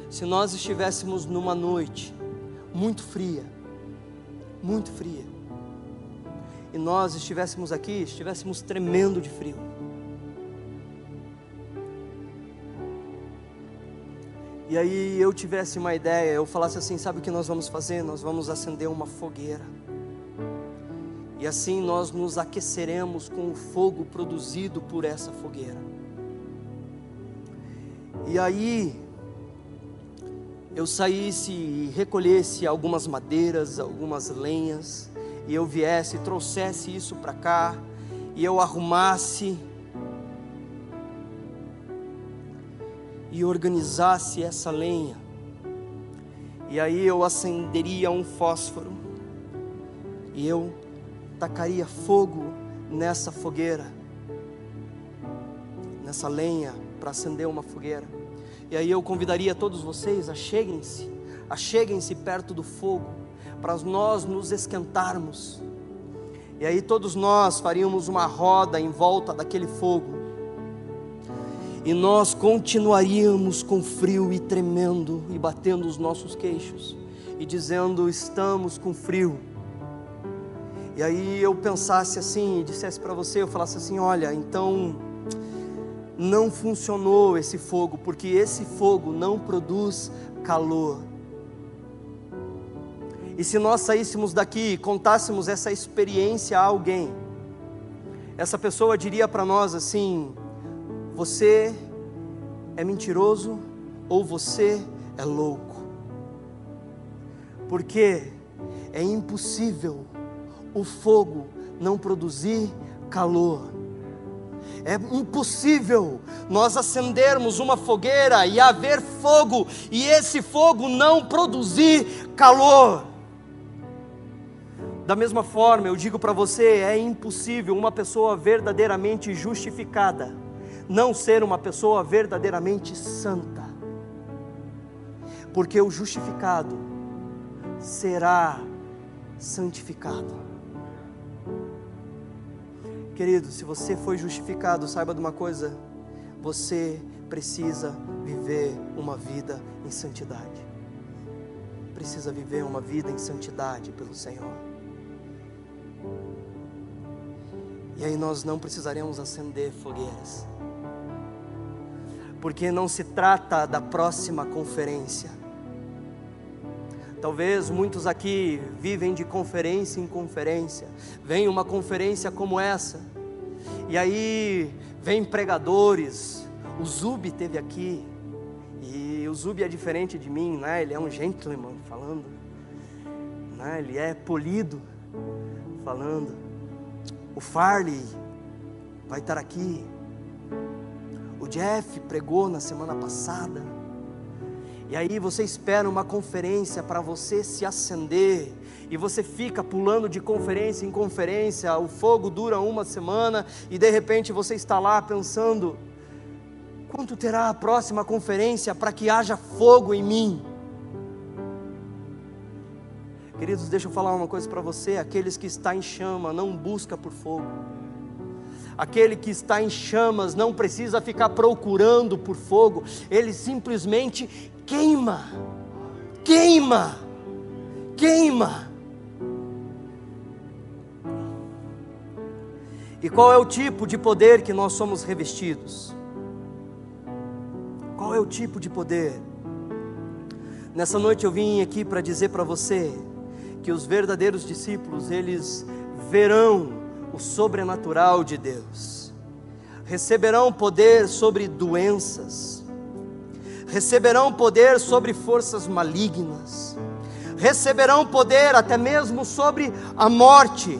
Se nós estivéssemos numa noite muito fria, muito fria, e nós estivéssemos aqui, estivéssemos tremendo de frio, e aí eu tivesse uma ideia, eu falasse assim: sabe o que nós vamos fazer? Nós vamos acender uma fogueira. E assim nós nos aqueceremos com o fogo produzido por essa fogueira. E aí eu saísse e recolhesse algumas madeiras, algumas lenhas, e eu viesse e trouxesse isso para cá, e eu arrumasse e organizasse essa lenha. E aí eu acenderia um fósforo e eu tacaria fogo nessa fogueira, nessa lenha para acender uma fogueira. E aí eu convidaria todos vocês a cheguem-se, a cheguem-se perto do fogo, para nós nos esquentarmos. E aí todos nós faríamos uma roda em volta daquele fogo. E nós continuaríamos com frio e tremendo e batendo os nossos queixos e dizendo: estamos com frio. E aí eu pensasse assim, dissesse para você, eu falasse assim: olha, então não funcionou esse fogo, porque esse fogo não produz calor. E se nós saíssemos daqui e contássemos essa experiência a alguém, essa pessoa diria para nós assim: você é mentiroso ou você é louco. Porque é impossível o fogo não produzir calor. É impossível nós acendermos uma fogueira e haver fogo e esse fogo não produzir calor. Da mesma forma, eu digo para você: é impossível uma pessoa verdadeiramente justificada não ser uma pessoa verdadeiramente santa, porque o justificado será santificado. Querido, se você foi justificado, saiba de uma coisa: você precisa viver uma vida em santidade. Precisa viver uma vida em santidade pelo Senhor. E aí nós não precisaremos acender fogueiras. Porque não se trata da próxima conferência. Talvez muitos aqui vivem de conferência em conferência. Vem uma conferência como essa, e aí vem pregadores. O Zub teve aqui, e o Zub é diferente de mim, né? Ele é um gentleman falando, né? Ele é polido falando. O Farley vai estar aqui. O Jeff pregou na semana passada. E aí você espera uma conferência para você se acender. E você fica pulando de conferência em conferência, o fogo dura uma semana e de repente você está lá pensando: quanto terá a próxima conferência para que haja fogo em mim? Queridos, deixa eu falar uma coisa para você: aqueles que estão em chama não busca por fogo. Aquele que está em chamas não precisa ficar procurando por fogo, ele simplesmente queima, queima, queima. E qual é o tipo de poder que nós somos revestidos? Qual é o tipo de poder? Nessa noite eu vim aqui para dizer para você que os verdadeiros discípulos, eles verão o sobrenatural de Deus, receberão poder sobre doenças, receberão poder sobre forças malignas, receberão poder até mesmo sobre a morte,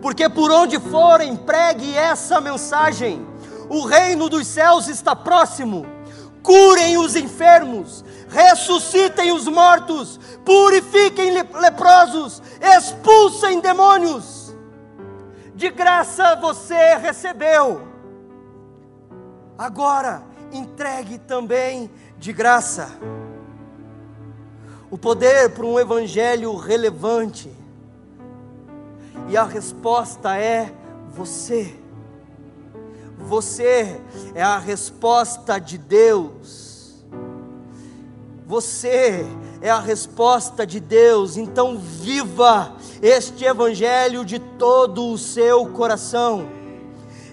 porque por onde forem, pregue essa mensagem: o reino dos céus está próximo, curem os enfermos, ressuscitem os mortos, purifiquem leprosos, expulsem demônios. De graça você recebeu, agora entregue também de graça. O poder para um evangelho relevante. E a resposta é você. Você é a resposta de Deus. Você é a resposta de Deus. Então, viva este Evangelho de todo o seu coração.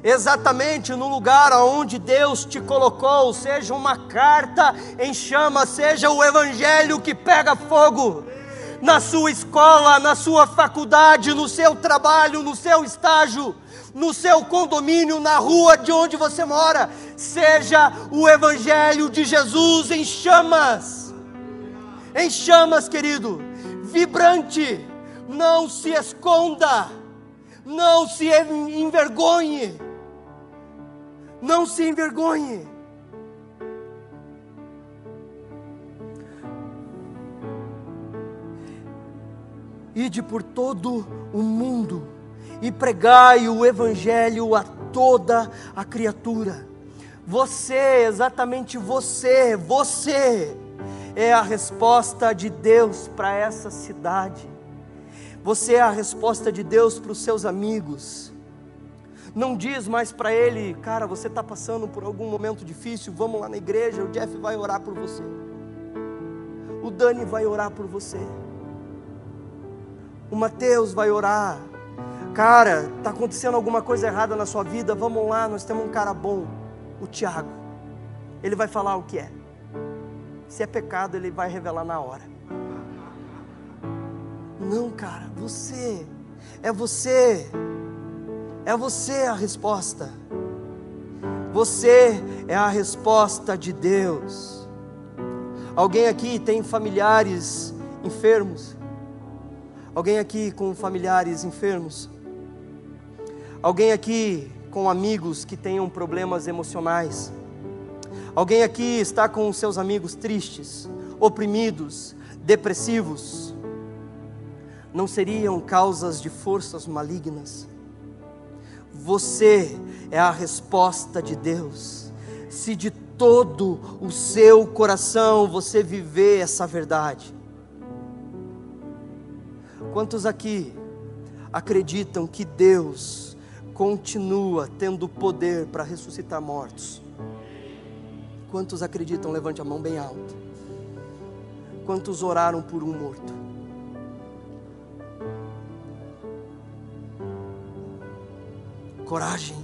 Exatamente no lugar aonde Deus te colocou, seja uma carta em chama, seja o Evangelho que pega fogo. Na sua escola, na sua faculdade, no seu trabalho, no seu estágio, no seu condomínio, na rua de onde você mora, seja o Evangelho de Jesus em chamas, em chamas, querido, vibrante, não se esconda, não se envergonhe, não se envergonhe. Ide por todo o mundo e pregai o evangelho a toda a criatura. Você, exatamente você, você é a resposta de Deus para essa cidade. Você é a resposta de Deus para os seus amigos. Não diz mais para ele, cara, você está passando por algum momento difícil, vamos lá na igreja, o Jeff vai orar por você. O Dani vai orar por você. O Mateus vai orar. Cara, está acontecendo alguma coisa errada na sua vida, vamos lá, nós temos um cara bom, o Tiago. Ele vai falar o que é. Se é pecado, ele vai revelar na hora. Não, cara, você, é você, é você a resposta. Você é a resposta de Deus. Alguém aqui tem familiares enfermos? Alguém aqui com familiares enfermos? Alguém aqui com amigos que tenham problemas emocionais? Alguém aqui está com seus amigos tristes, oprimidos, depressivos? Não seriam causas de forças malignas? Você é a resposta de Deus. Se de todo o seu coração você viver essa verdade. Quantos aqui acreditam que Deus continua tendo poder para ressuscitar mortos? Quantos acreditam? Levante a mão bem alta. Quantos oraram por um morto? Coragem.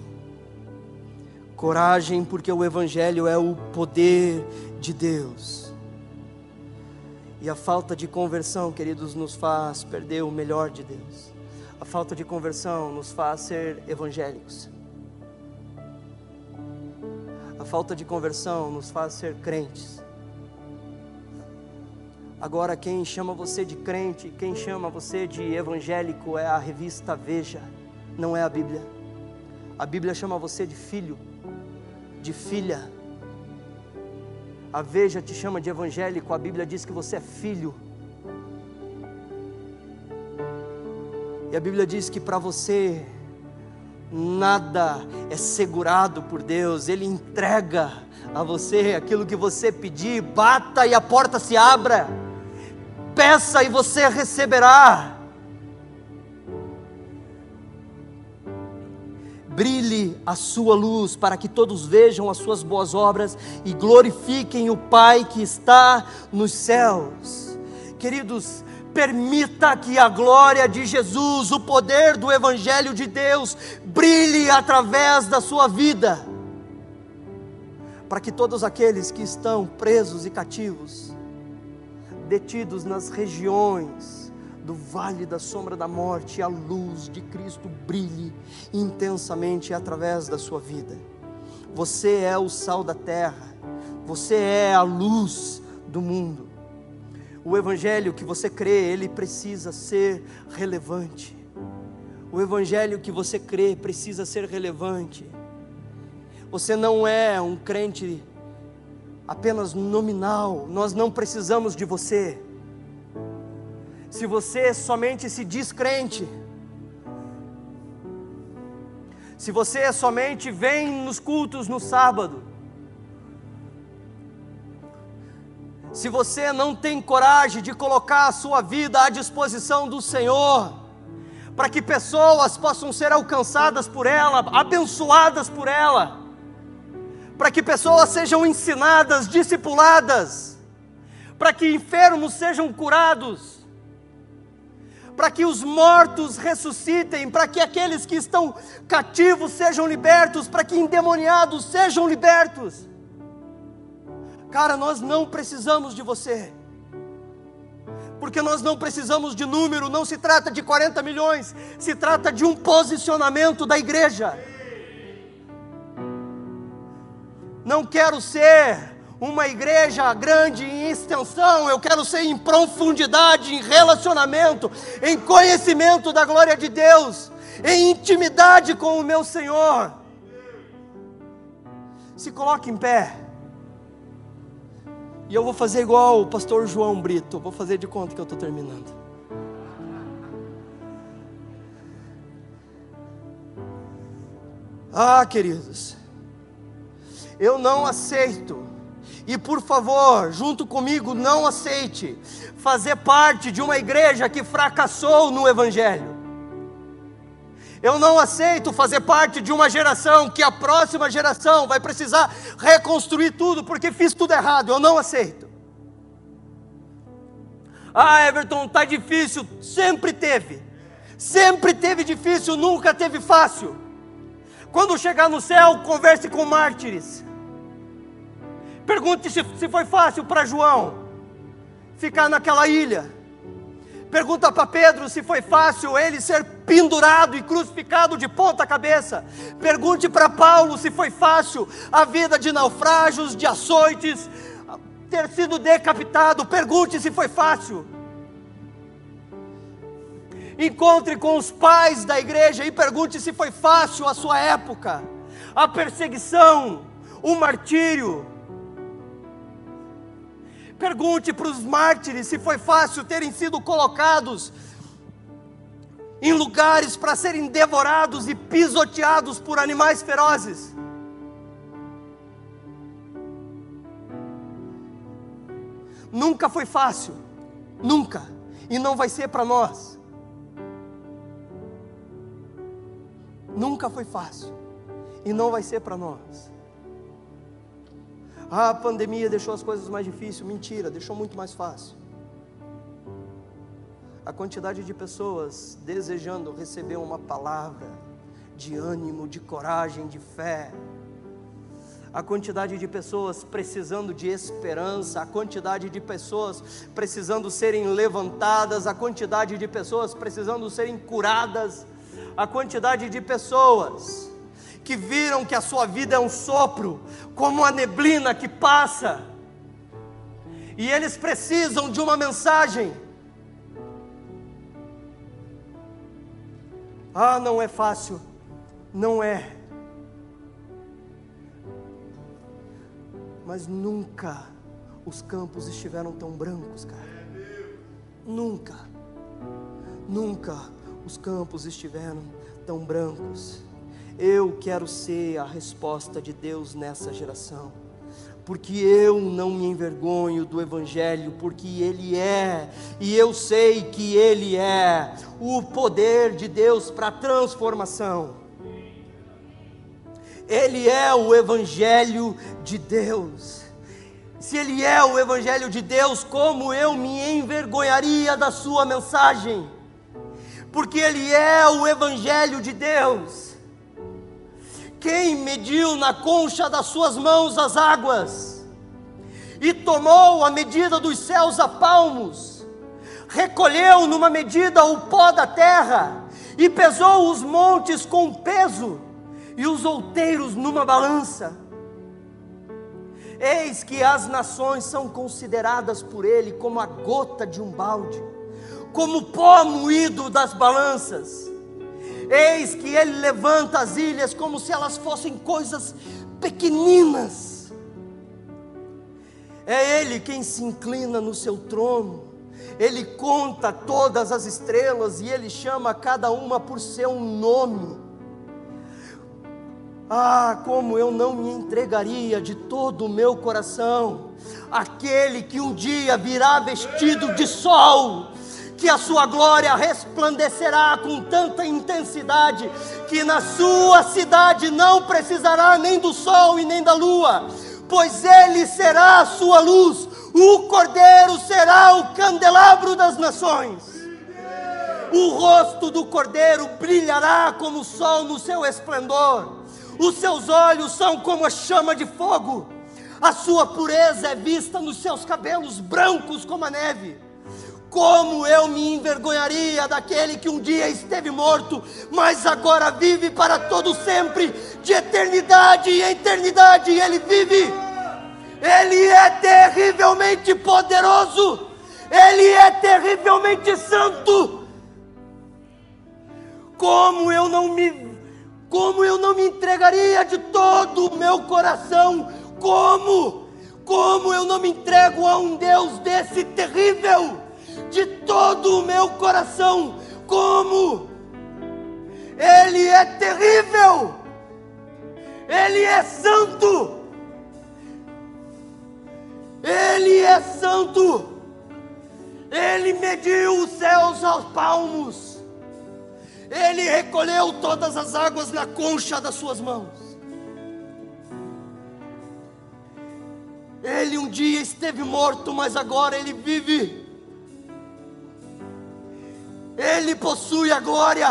Coragem, porque o Evangelho é o poder de Deus. E a falta de conversão, queridos, nos faz perder o melhor de Deus. A falta de conversão nos faz ser evangélicos. A falta de conversão nos faz ser crentes. Agora, quem chama você de crente, quem chama você de evangélico é a revista Veja, não é a Bíblia. A Bíblia chama você de filho, de filha. A Veja te chama de evangélico, a Bíblia diz que você é filho. E a Bíblia diz que para você nada é segurado por Deus, Ele entrega a você aquilo que você pedir, bata e a porta se abra, peça e você receberá. Brilhe a sua luz para que todos vejam as suas boas obras e glorifiquem o Pai que está nos céus. Queridos, permita que a glória de Jesus, o poder do Evangelho de Deus, brilhe através da sua vida, para que todos aqueles que estão presos e cativos, detidos nas regiões do vale da sombra da morte, a luz de Cristo brilhe intensamente através da sua vida. Você é o sal da terra, você é a luz do mundo. O evangelho que você crê, ele precisa ser relevante. O evangelho que você crê precisa ser relevante. Você não é um crente apenas nominal, nós não precisamos de você. Se você somente se diz crente, se você somente vem nos cultos no sábado, se você não tem coragem de colocar a sua vida à disposição do Senhor, para que pessoas possam ser alcançadas por ela, abençoadas por ela, para que pessoas sejam ensinadas, discipuladas, para que enfermos sejam curados, para que os mortos ressuscitem, para que aqueles que estão cativos sejam libertos, para que endemoniados sejam libertos. Cara, nós não precisamos de você. Porque nós não precisamos de número, não se trata de 40 milhões, se trata de um posicionamento da igreja. Não quero ser uma igreja grande em extensão, eu quero ser em profundidade, em relacionamento, em conhecimento da glória de Deus, em intimidade com o meu Senhor. Se coloque em pé. E eu vou fazer igual o pastor João Brito, vou fazer de conta que eu estou terminando. Ah, queridos, eu não aceito e por favor, junto comigo, não aceite fazer parte de uma igreja que fracassou no Evangelho. Eu não aceito fazer parte de uma geração que a próxima geração vai precisar reconstruir tudo porque fiz tudo errado. Eu não aceito. Ah, Everton, tá difícil. Sempre teve. Sempre teve difícil, nunca teve fácil. Quando chegar no céu, converse com mártires. Pergunte se, se foi fácil para João ficar naquela ilha. Pergunta para Pedro se foi fácil ele ser pendurado e crucificado de ponta cabeça. Pergunte para Paulo se foi fácil a vida de naufrágios, de açoites, ter sido decapitado. Pergunte se foi fácil. Encontre com os pais da igreja e pergunte se foi fácil a sua época, a perseguição, o martírio. Pergunte para os mártires se foi fácil terem sido colocados em lugares para serem devorados e pisoteados por animais ferozes. Nunca foi fácil, nunca, e não vai ser para nós. Nunca foi fácil e não vai ser para nós. Ah, a pandemia deixou as coisas mais difíceis. Mentira, deixou muito mais fácil. A quantidade de pessoas desejando receber uma palavra de ânimo, de coragem, de fé. A quantidade de pessoas precisando de esperança, a quantidade de pessoas precisando serem levantadas, a quantidade de pessoas precisando serem curadas a quantidade de pessoas que viram que a sua vida é um sopro, como a neblina que passa, e eles precisam de uma mensagem. Ah, não é fácil, não é. Mas nunca os campos estiveram tão brancos, cara. Nunca, nunca os campos estiveram tão brancos. Eu quero ser a resposta de Deus nessa geração, porque eu não me envergonho do Evangelho, porque Ele é, e eu sei que Ele é, o poder de Deus para transformação. Ele é o Evangelho de Deus. Se Ele é o Evangelho de Deus, como eu me envergonharia da Sua mensagem? porque Ele é o Evangelho de Deus. Quem mediu na concha das suas mãos as águas, e tomou a medida dos céus a palmos, recolheu numa medida o pó da terra, e pesou os montes com peso, e os outeiros numa balança. Eis que as nações são consideradas por ele como a gota de um balde como pó moído das balanças. Eis que ele levanta as ilhas como se elas fossem coisas pequeninas. É ele quem se inclina no seu trono. Ele conta todas as estrelas e ele chama cada uma por seu nome. Ah, como eu não me entregaria de todo o meu coração aquele que um dia virá vestido de sol que a sua glória resplandecerá com tanta intensidade que na sua cidade não precisará nem do sol e nem da lua, pois ele será a sua luz, o cordeiro será o candelabro das nações. O rosto do cordeiro brilhará como o sol no seu esplendor, os seus olhos são como a chama de fogo, a sua pureza é vista nos seus cabelos brancos como a neve como eu me envergonharia daquele que um dia esteve morto, mas agora vive para todo sempre, de eternidade em eternidade, ele vive. Ele é terrivelmente poderoso, ele é terrivelmente santo. Como eu não me como eu não me entregaria de todo o meu coração? Como? Como eu não me entrego a um Deus desse terrível? De todo o meu coração. Como? Ele é terrível. Ele é santo. Ele é santo. Ele mediu os céus aos palmos. Ele recolheu todas as águas na concha das suas mãos. Ele um dia esteve morto, mas agora ele vive. Ele possui a glória,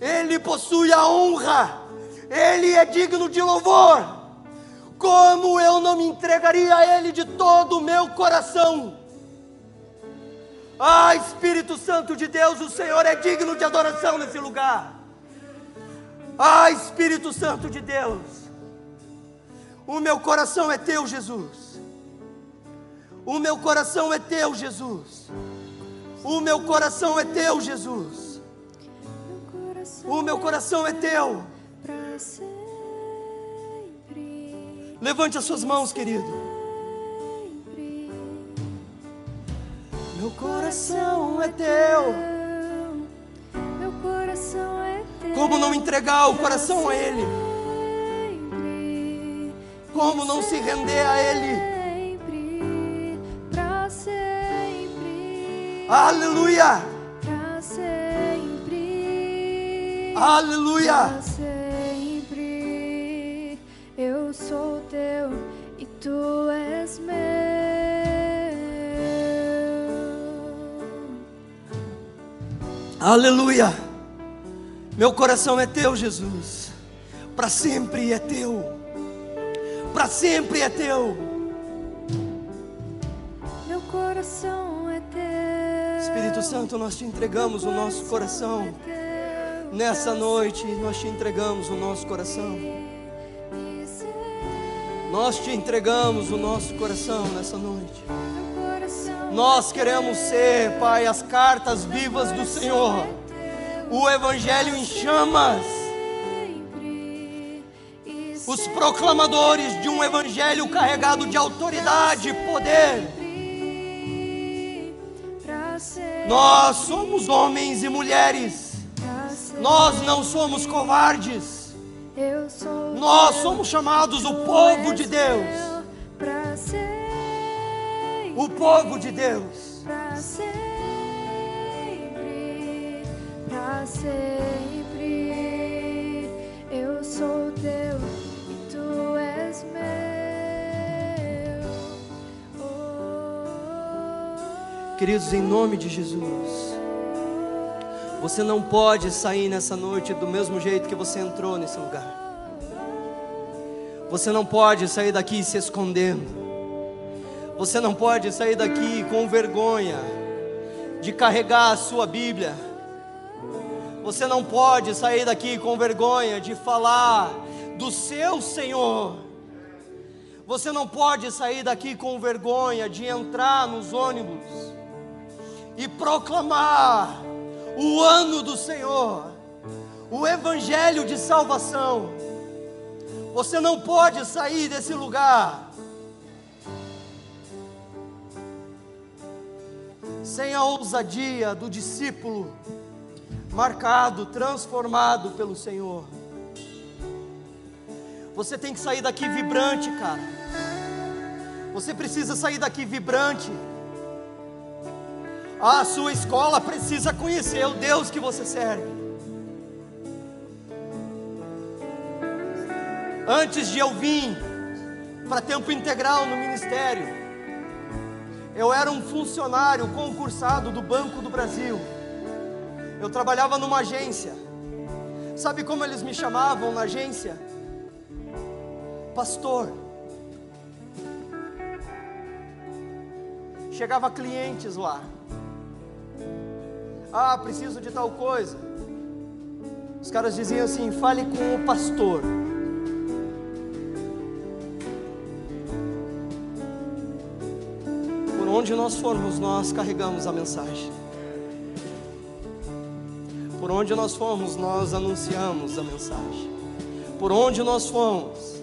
ele possui a honra, ele é digno de louvor. Como eu não me entregaria a ele de todo o meu coração? Ah, Espírito Santo de Deus, o Senhor é digno de adoração nesse lugar. Ah, Espírito Santo de Deus, o meu coração é teu, Jesus. O meu coração é teu, Jesus. O meu coração é teu, Jesus. O meu coração é teu. Levante as suas mãos, querido. Meu coração é teu. Meu coração é teu. Como não entregar o coração a Ele? Como não se render a Ele? Aleluia! Sempre. Aleluia! Sempre. Eu sou teu e tu és meu. Aleluia! Meu coração é teu, Jesus. Para sempre é teu. Para sempre é teu. Meu coração. Espírito Santo, nós te entregamos o nosso coração. Nessa noite, nós te entregamos o nosso coração. Nós te entregamos o nosso coração nessa noite. Nós queremos ser, Pai, as cartas vivas do Senhor. O Evangelho em chamas. Os proclamadores de um Evangelho carregado de autoridade e poder. Nós somos homens e mulheres. Nós não somos covardes. Nós somos chamados o povo de Deus. O povo de Deus. Pra sempre. Sempre. Eu sou teu Queridos, em nome de Jesus. Você não pode sair nessa noite do mesmo jeito que você entrou nesse lugar. Você não pode sair daqui se escondendo. Você não pode sair daqui com vergonha de carregar a sua Bíblia. Você não pode sair daqui com vergonha de falar do seu Senhor. Você não pode sair daqui com vergonha de entrar nos ônibus e proclamar o ano do Senhor, o Evangelho de salvação. Você não pode sair desse lugar sem a ousadia do discípulo, marcado, transformado pelo Senhor. Você tem que sair daqui vibrante, cara. Você precisa sair daqui vibrante. A sua escola precisa conhecer o Deus que você serve. Antes de eu vir para tempo integral no ministério, eu era um funcionário concursado do Banco do Brasil. Eu trabalhava numa agência. Sabe como eles me chamavam na agência? Pastor. Chegava clientes lá. Ah, preciso de tal coisa. Os caras diziam assim: fale com o pastor. Por onde nós formos, nós carregamos a mensagem. Por onde nós formos, nós anunciamos a mensagem. Por onde nós formos,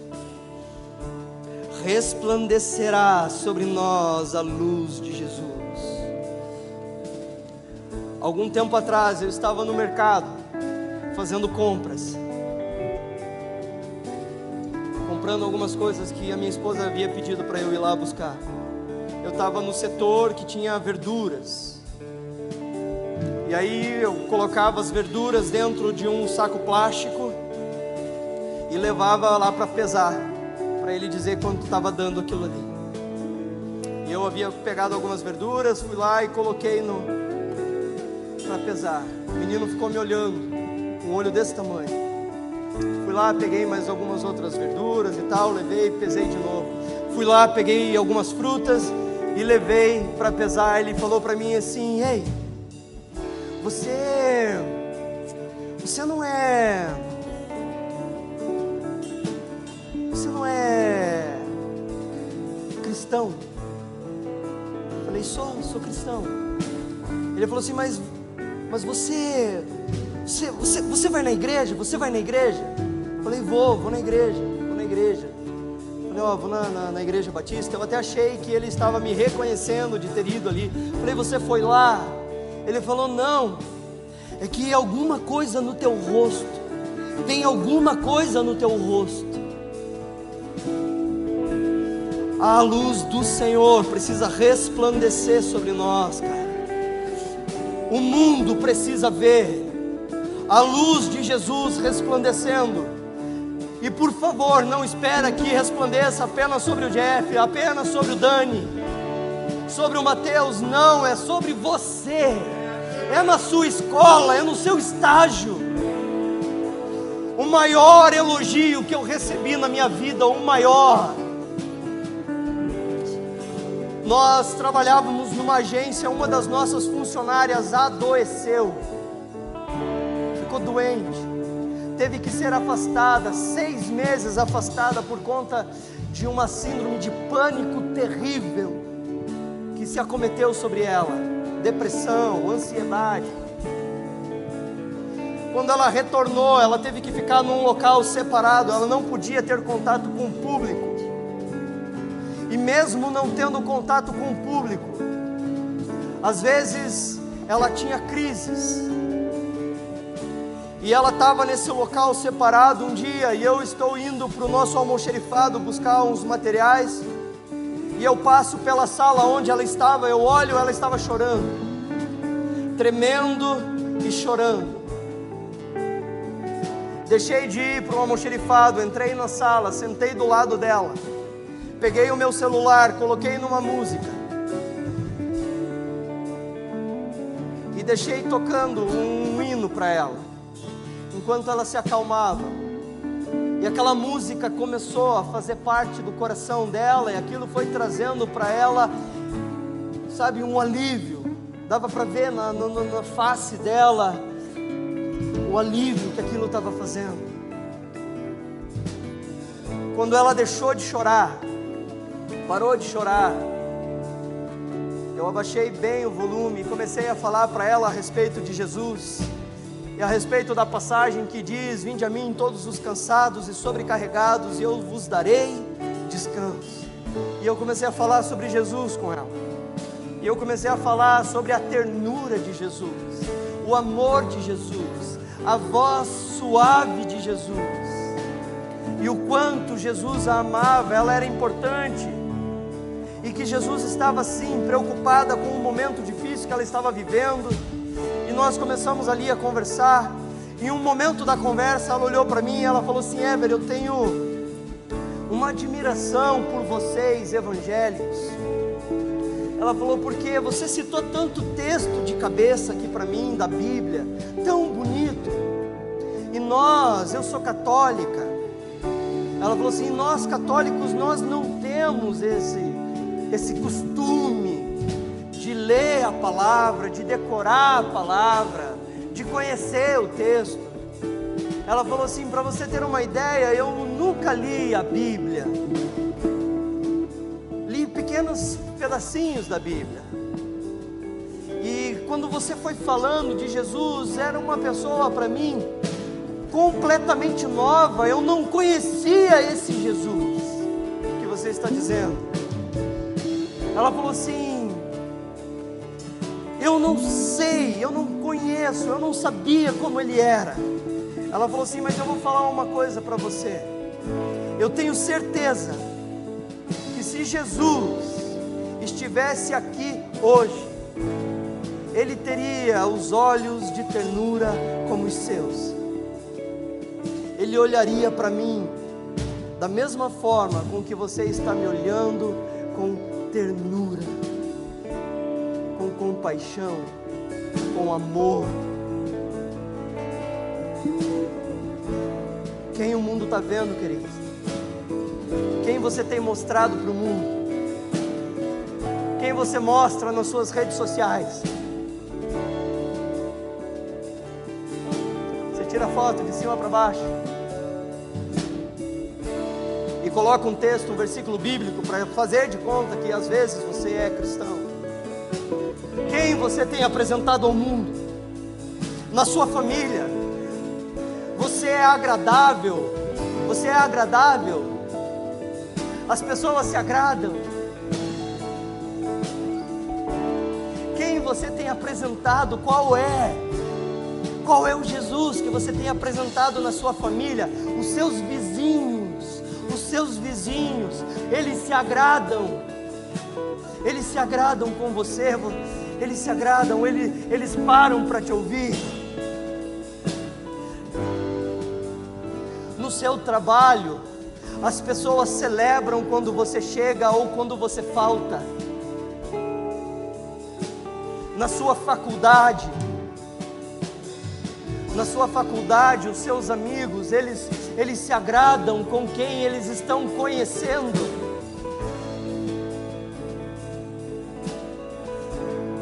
resplandecerá sobre nós a luz de Jesus. Algum tempo atrás eu estava no mercado fazendo compras. comprando algumas coisas que a minha esposa havia pedido para eu ir lá buscar. Eu estava no setor que tinha verduras. E aí eu colocava as verduras dentro de um saco plástico e levava lá para pesar, para ele dizer quanto estava dando aquilo ali. E eu havia pegado algumas verduras, fui lá e coloquei no para pesar. O menino ficou me olhando, um olho desse tamanho. Fui lá, peguei mais algumas outras verduras e tal, levei, pesei de novo. Fui lá, peguei algumas frutas e levei para pesar. Ele falou para mim assim: "Ei, você você não é você não é cristão?" Eu falei: "Sou, sou cristão." Ele falou assim: "Mas mas você você, você, você vai na igreja? Você vai na igreja? Eu falei, vou, vou na igreja, vou na igreja. Eu falei, ó, oh, vou na, na, na, igreja batista. Eu até achei que ele estava me reconhecendo de ter ido ali. Eu falei, você foi lá? Ele falou, não, é que alguma coisa no teu rosto, tem alguma coisa no teu rosto. A luz do Senhor precisa resplandecer sobre nós, cara. O mundo precisa ver a luz de Jesus resplandecendo. E por favor, não espera que resplandeça apenas sobre o Jeff, apenas sobre o Dani, sobre o Mateus, não, é sobre você. É na sua escola, é no seu estágio. O maior elogio que eu recebi na minha vida, o maior. Nós trabalhávamos numa agência, uma das nossas funcionárias adoeceu ficou doente, teve que ser afastada, seis meses afastada por conta de uma síndrome de pânico terrível que se acometeu sobre ela depressão, ansiedade. Quando ela retornou, ela teve que ficar num local separado, ela não podia ter contato com o público. E mesmo não tendo contato com o público, às vezes ela tinha crises e ela estava nesse local separado um dia, e eu estou indo para o nosso almoxerifado buscar uns materiais. E eu passo pela sala onde ela estava, eu olho, ela estava chorando, tremendo e chorando. Deixei de ir para o almoxerifado, entrei na sala, sentei do lado dela, peguei o meu celular, coloquei numa música e deixei tocando um hino para ela enquanto ela se acalmava. E aquela música começou a fazer parte do coração dela, e aquilo foi trazendo para ela, sabe, um alívio. Dava para ver na, na, na face dela o alívio que aquilo estava fazendo. Quando ela deixou de chorar, parou de chorar, eu abaixei bem o volume e comecei a falar para ela a respeito de Jesus e a respeito da passagem que diz: Vinde a mim todos os cansados e sobrecarregados, e eu vos darei descanso. E eu comecei a falar sobre Jesus com ela. E eu comecei a falar sobre a ternura de Jesus, o amor de Jesus, a voz suave de Jesus. E o quanto Jesus a amava, ela era importante. E que Jesus estava sim preocupada com o momento difícil que ela estava vivendo nós começamos ali a conversar. Em um momento da conversa, ela olhou para mim e ela falou assim: Ever, eu tenho uma admiração por vocês, evangélicos. Ela falou, porque você citou tanto texto de cabeça aqui para mim, da Bíblia, tão bonito. E nós, eu sou católica. Ela falou assim: nós católicos, nós não temos esse, esse costume de ler a palavra, de decorar a palavra, de conhecer o texto. Ela falou assim: para você ter uma ideia, eu nunca li a Bíblia, li pequenos pedacinhos da Bíblia. E quando você foi falando de Jesus, era uma pessoa para mim completamente nova, eu não conhecia esse Jesus que você está dizendo. Ela falou assim: eu não sei, eu não conheço, eu não sabia como ele era. Ela falou assim: Mas eu vou falar uma coisa para você. Eu tenho certeza que se Jesus estivesse aqui hoje, ele teria os olhos de ternura como os seus. Ele olharia para mim da mesma forma com que você está me olhando, com ternura, com compaixão, com amor. Quem o mundo está vendo, queridos? Quem você tem mostrado para o mundo? Quem você mostra nas suas redes sociais? Você tira foto de cima para baixo coloca um texto, um versículo bíblico para fazer de conta que às vezes você é cristão. Quem você tem apresentado ao mundo? Na sua família? Você é agradável? Você é agradável? As pessoas se agradam? Quem você tem apresentado? Qual é? Qual é o Jesus que você tem apresentado na sua família? Os seus seus vizinhos, eles se agradam. Eles se agradam com você, eles se agradam, eles, eles param para te ouvir. No seu trabalho, as pessoas celebram quando você chega ou quando você falta. Na sua faculdade, na sua faculdade, os seus amigos, eles, eles se agradam com quem eles estão conhecendo.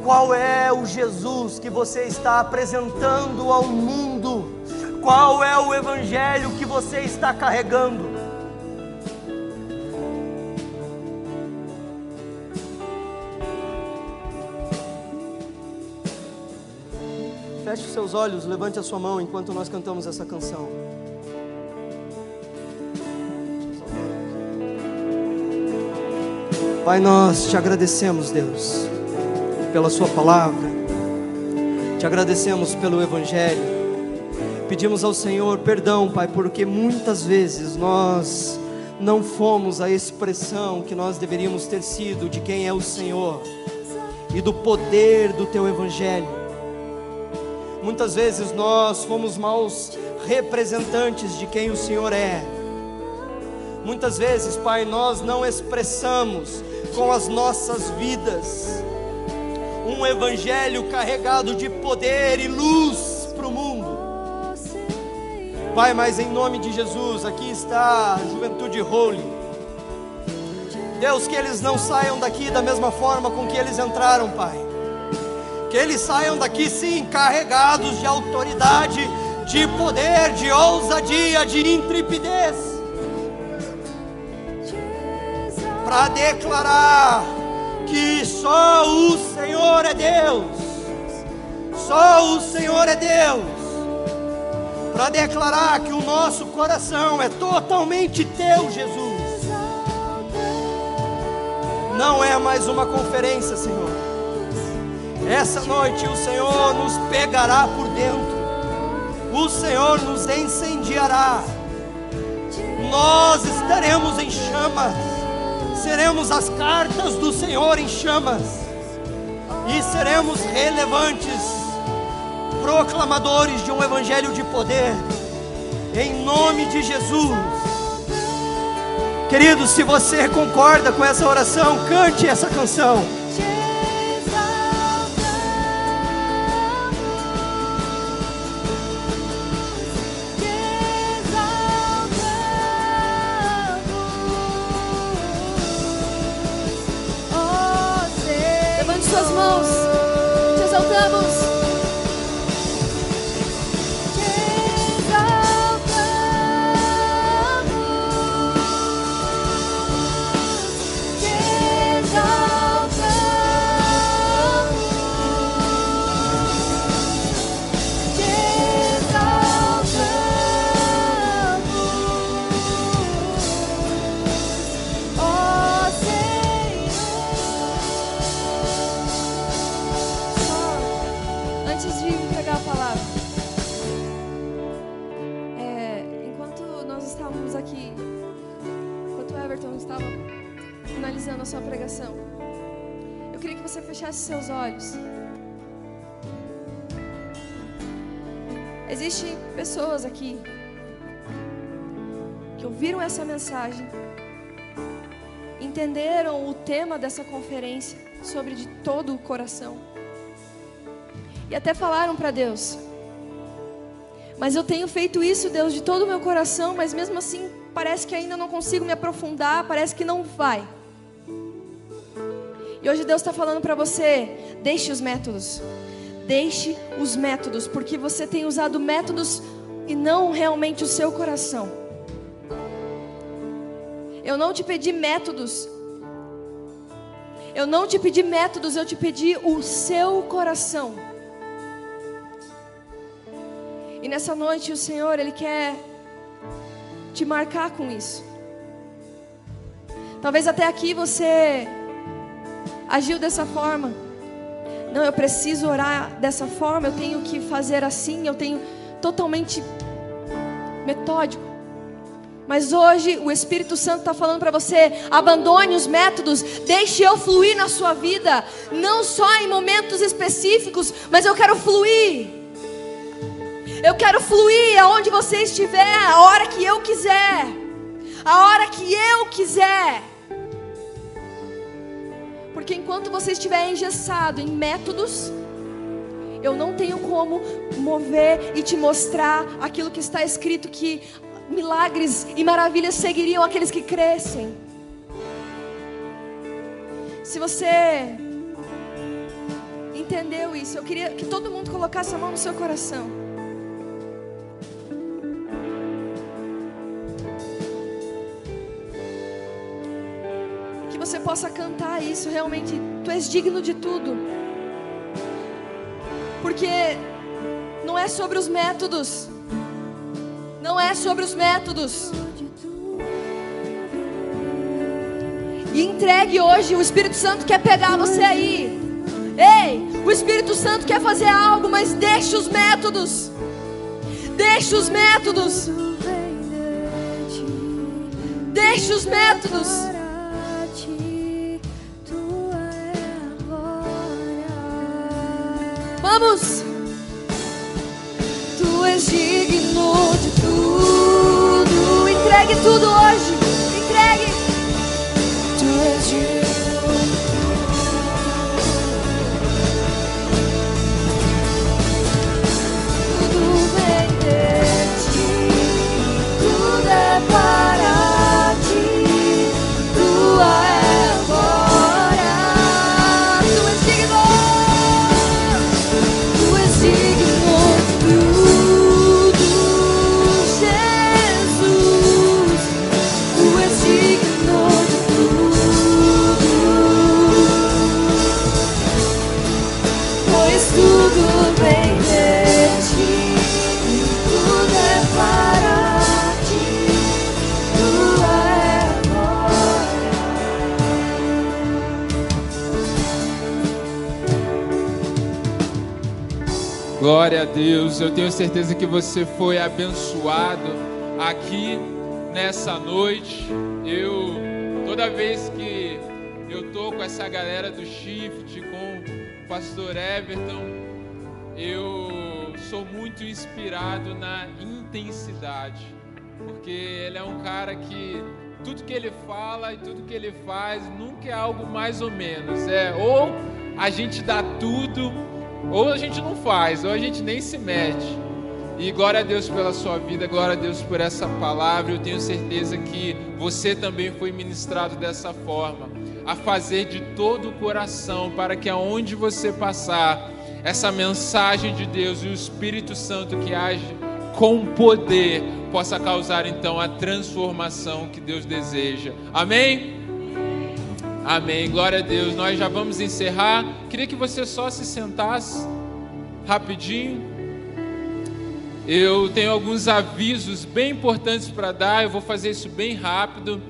Qual é o Jesus que você está apresentando ao mundo? Qual é o evangelho que você está carregando? Feche os seus olhos, levante a sua mão enquanto nós cantamos essa canção. Pai, nós te agradecemos, Deus, pela Sua palavra, te agradecemos pelo Evangelho, pedimos ao Senhor perdão, Pai, porque muitas vezes nós não fomos a expressão que nós deveríamos ter sido de quem é o Senhor e do poder do Teu Evangelho. Muitas vezes nós fomos maus representantes de quem o Senhor é. Muitas vezes, Pai, nós não expressamos com as nossas vidas um evangelho carregado de poder e luz para o mundo. Pai, mas em nome de Jesus, aqui está a juventude holy. Deus, que eles não saiam daqui da mesma forma com que eles entraram, Pai. Que eles saiam daqui sim carregados de autoridade, de poder, de ousadia, de intrepidez. Para declarar que só o Senhor é Deus. Só o Senhor é Deus. Para declarar que o nosso coração é totalmente teu, Jesus. Não é mais uma conferência, Senhor. Essa noite o Senhor nos pegará por dentro. O Senhor nos incendiará. Nós estaremos em chamas. Seremos as cartas do Senhor em chamas. E seremos relevantes, proclamadores de um evangelho de poder. Em nome de Jesus. Queridos, se você concorda com essa oração, cante essa canção. Tema dessa conferência sobre de todo o coração e até falaram para Deus: Mas eu tenho feito isso, Deus, de todo o meu coração, mas mesmo assim parece que ainda não consigo me aprofundar, parece que não vai. E hoje Deus está falando para você: deixe os métodos. Deixe os métodos, porque você tem usado métodos e não realmente o seu coração. Eu não te pedi métodos. Eu não te pedi métodos, eu te pedi o seu coração. E nessa noite o Senhor, Ele quer te marcar com isso. Talvez até aqui você agiu dessa forma. Não, eu preciso orar dessa forma, eu tenho que fazer assim, eu tenho totalmente metódico. Mas hoje o Espírito Santo está falando para você: abandone os métodos, deixe eu fluir na sua vida, não só em momentos específicos, mas eu quero fluir. Eu quero fluir aonde você estiver, a hora que eu quiser, a hora que eu quiser. Porque enquanto você estiver engessado em métodos, eu não tenho como mover e te mostrar aquilo que está escrito que milagres e maravilhas seguiriam aqueles que crescem. Se você entendeu isso, eu queria que todo mundo colocasse a mão no seu coração. Que você possa cantar isso realmente. Tu és digno de tudo. Porque não é sobre os métodos. Não é sobre os métodos. E entregue hoje, o Espírito Santo quer pegar você aí. Ei, o Espírito Santo quer fazer algo, mas deixe os métodos. Deixe os métodos. Deixe os métodos. Vamos. Tu és Entregue tudo hoje. Entregue. Tu és digno. A Deus. Eu tenho certeza que você foi abençoado aqui nessa noite. Eu toda vez que eu tô com essa galera do Shift, com o pastor Everton, eu sou muito inspirado na intensidade, porque ele é um cara que tudo que ele fala e tudo que ele faz nunca é algo mais ou menos, é ou a gente dá tudo ou a gente não faz, ou a gente nem se mete. E glória a Deus pela sua vida, glória a Deus por essa palavra. Eu tenho certeza que você também foi ministrado dessa forma, a fazer de todo o coração, para que aonde você passar, essa mensagem de Deus e o Espírito Santo que age com poder possa causar então a transformação que Deus deseja. Amém? Amém. Glória a Deus. Nós já vamos encerrar. Queria que você só se sentasse rapidinho. Eu tenho alguns avisos bem importantes para dar. Eu vou fazer isso bem rápido.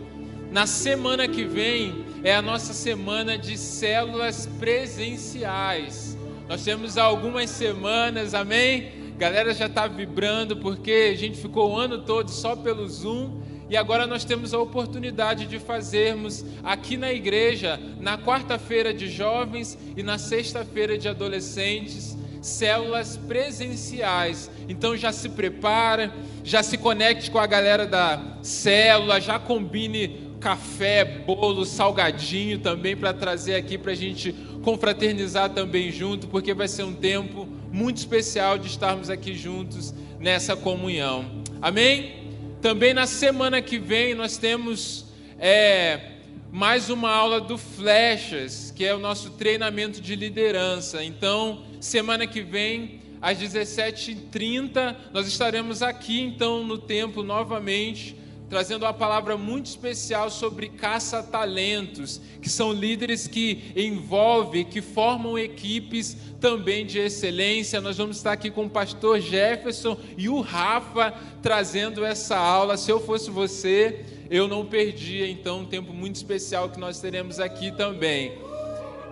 Na semana que vem é a nossa semana de células presenciais. Nós temos algumas semanas, amém? Galera já está vibrando porque a gente ficou o ano todo só pelo Zoom. E agora nós temos a oportunidade de fazermos aqui na igreja, na quarta-feira de jovens e na sexta-feira de adolescentes, células presenciais. Então já se prepara, já se conecte com a galera da célula, já combine café, bolo, salgadinho também para trazer aqui para a gente confraternizar também junto, porque vai ser um tempo muito especial de estarmos aqui juntos nessa comunhão. Amém? Também na semana que vem nós temos é, mais uma aula do Flechas, que é o nosso treinamento de liderança. Então, semana que vem, às 17h30, nós estaremos aqui então no templo novamente trazendo uma palavra muito especial sobre caça-talentos, que são líderes que envolvem, que formam equipes também de excelência. Nós vamos estar aqui com o pastor Jefferson e o Rafa trazendo essa aula. Se eu fosse você, eu não perdia então um tempo muito especial que nós teremos aqui também.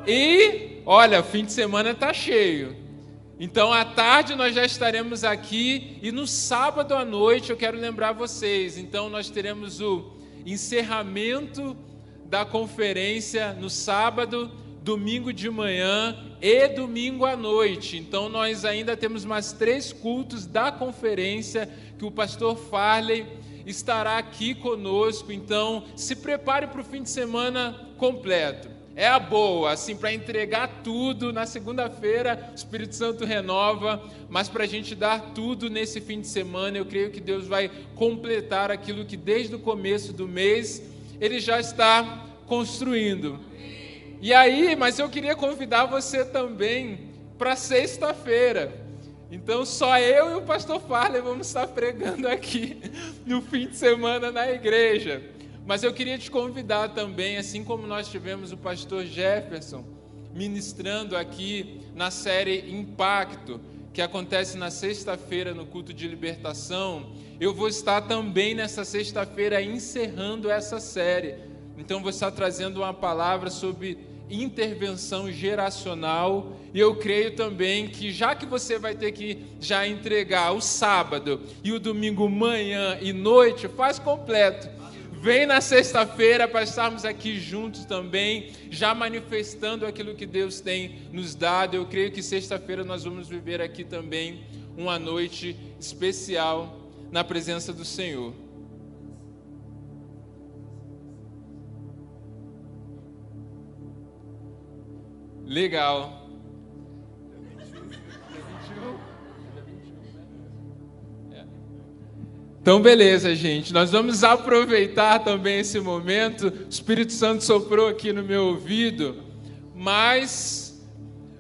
E olha, fim de semana está cheio. Então, à tarde nós já estaremos aqui e no sábado à noite eu quero lembrar vocês. Então, nós teremos o encerramento da conferência no sábado, domingo de manhã e domingo à noite. Então, nós ainda temos mais três cultos da conferência que o pastor Farley estará aqui conosco. Então, se prepare para o fim de semana completo é a boa, assim, para entregar tudo. Na segunda-feira, o Espírito Santo renova, mas para a gente dar tudo nesse fim de semana, eu creio que Deus vai completar aquilo que desde o começo do mês Ele já está construindo. E aí, mas eu queria convidar você também para sexta-feira. Então, só eu e o pastor Farley vamos estar pregando aqui no fim de semana na igreja. Mas eu queria te convidar também, assim como nós tivemos o pastor Jefferson ministrando aqui na série Impacto, que acontece na sexta-feira no culto de libertação, eu vou estar também nessa sexta-feira encerrando essa série. Então vou estar trazendo uma palavra sobre intervenção geracional, e eu creio também que já que você vai ter que já entregar o sábado e o domingo manhã e noite, faz completo Vem na sexta-feira para estarmos aqui juntos também, já manifestando aquilo que Deus tem nos dado. Eu creio que sexta-feira nós vamos viver aqui também uma noite especial na presença do Senhor. Legal. Então, beleza, gente. Nós vamos aproveitar também esse momento. O Espírito Santo soprou aqui no meu ouvido, mas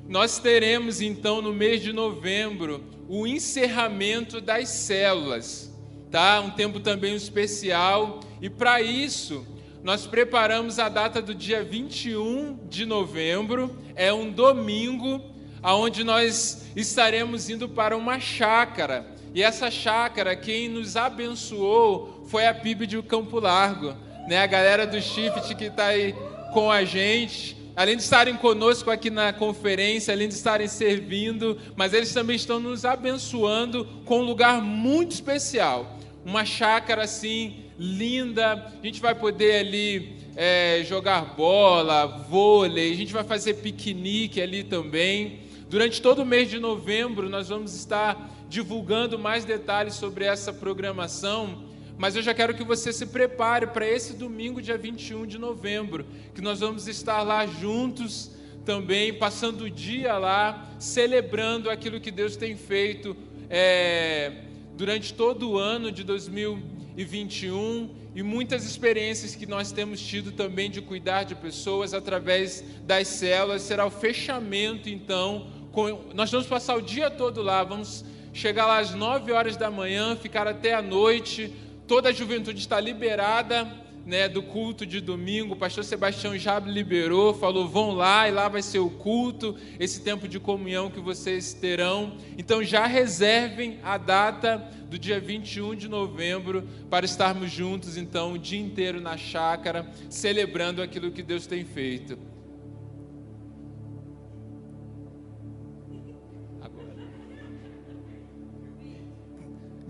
nós teremos então no mês de novembro o encerramento das células, tá? Um tempo também especial. E para isso, nós preparamos a data do dia 21 de novembro, é um domingo, aonde nós estaremos indo para uma chácara e essa chácara, quem nos abençoou foi a PIB de Campo Largo, né? A galera do Shift que está aí com a gente. Além de estarem conosco aqui na conferência, além de estarem servindo, mas eles também estão nos abençoando com um lugar muito especial. Uma chácara assim, linda. A gente vai poder ali é, jogar bola, vôlei, a gente vai fazer piquenique ali também. Durante todo o mês de novembro, nós vamos estar divulgando mais detalhes sobre essa programação, mas eu já quero que você se prepare para esse domingo, dia 21 de novembro, que nós vamos estar lá juntos também, passando o dia lá, celebrando aquilo que Deus tem feito é, durante todo o ano de 2021 e muitas experiências que nós temos tido também de cuidar de pessoas através das células. Será o fechamento, então. Com, nós vamos passar o dia todo lá, vamos chegar lá às 9 horas da manhã, ficar até a noite. Toda a juventude está liberada né, do culto de domingo. O pastor Sebastião já liberou, falou: vão lá e lá vai ser o culto, esse tempo de comunhão que vocês terão. Então já reservem a data do dia 21 de novembro para estarmos juntos, então, o dia inteiro na chácara, celebrando aquilo que Deus tem feito.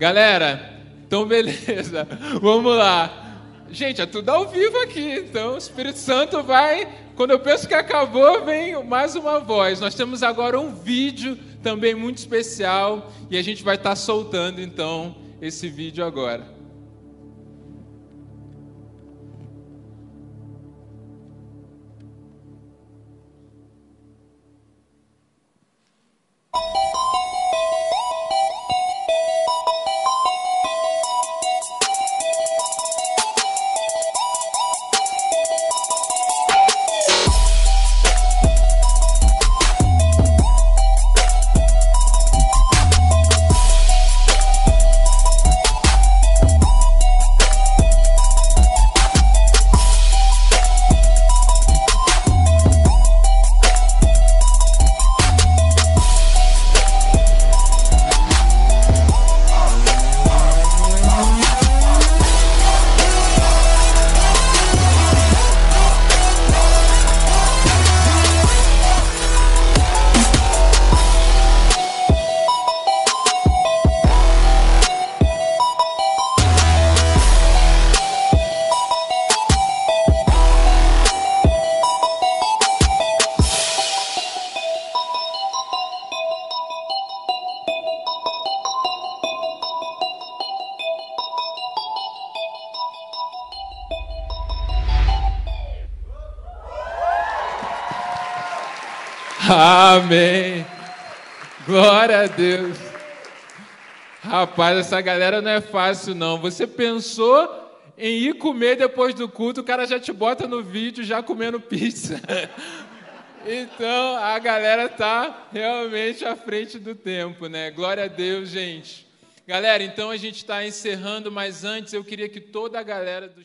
Galera, então beleza, vamos lá. Gente, é tudo ao vivo aqui, então o Espírito Santo vai. Quando eu penso que acabou, vem mais uma voz. Nós temos agora um vídeo também muito especial e a gente vai estar soltando então esse vídeo agora. Glória a Deus. Rapaz, essa galera não é fácil, não. Você pensou em ir comer depois do culto, o cara já te bota no vídeo já comendo pizza. Então, a galera tá realmente à frente do tempo, né? Glória a Deus, gente. Galera, então a gente está encerrando, mas antes eu queria que toda a galera do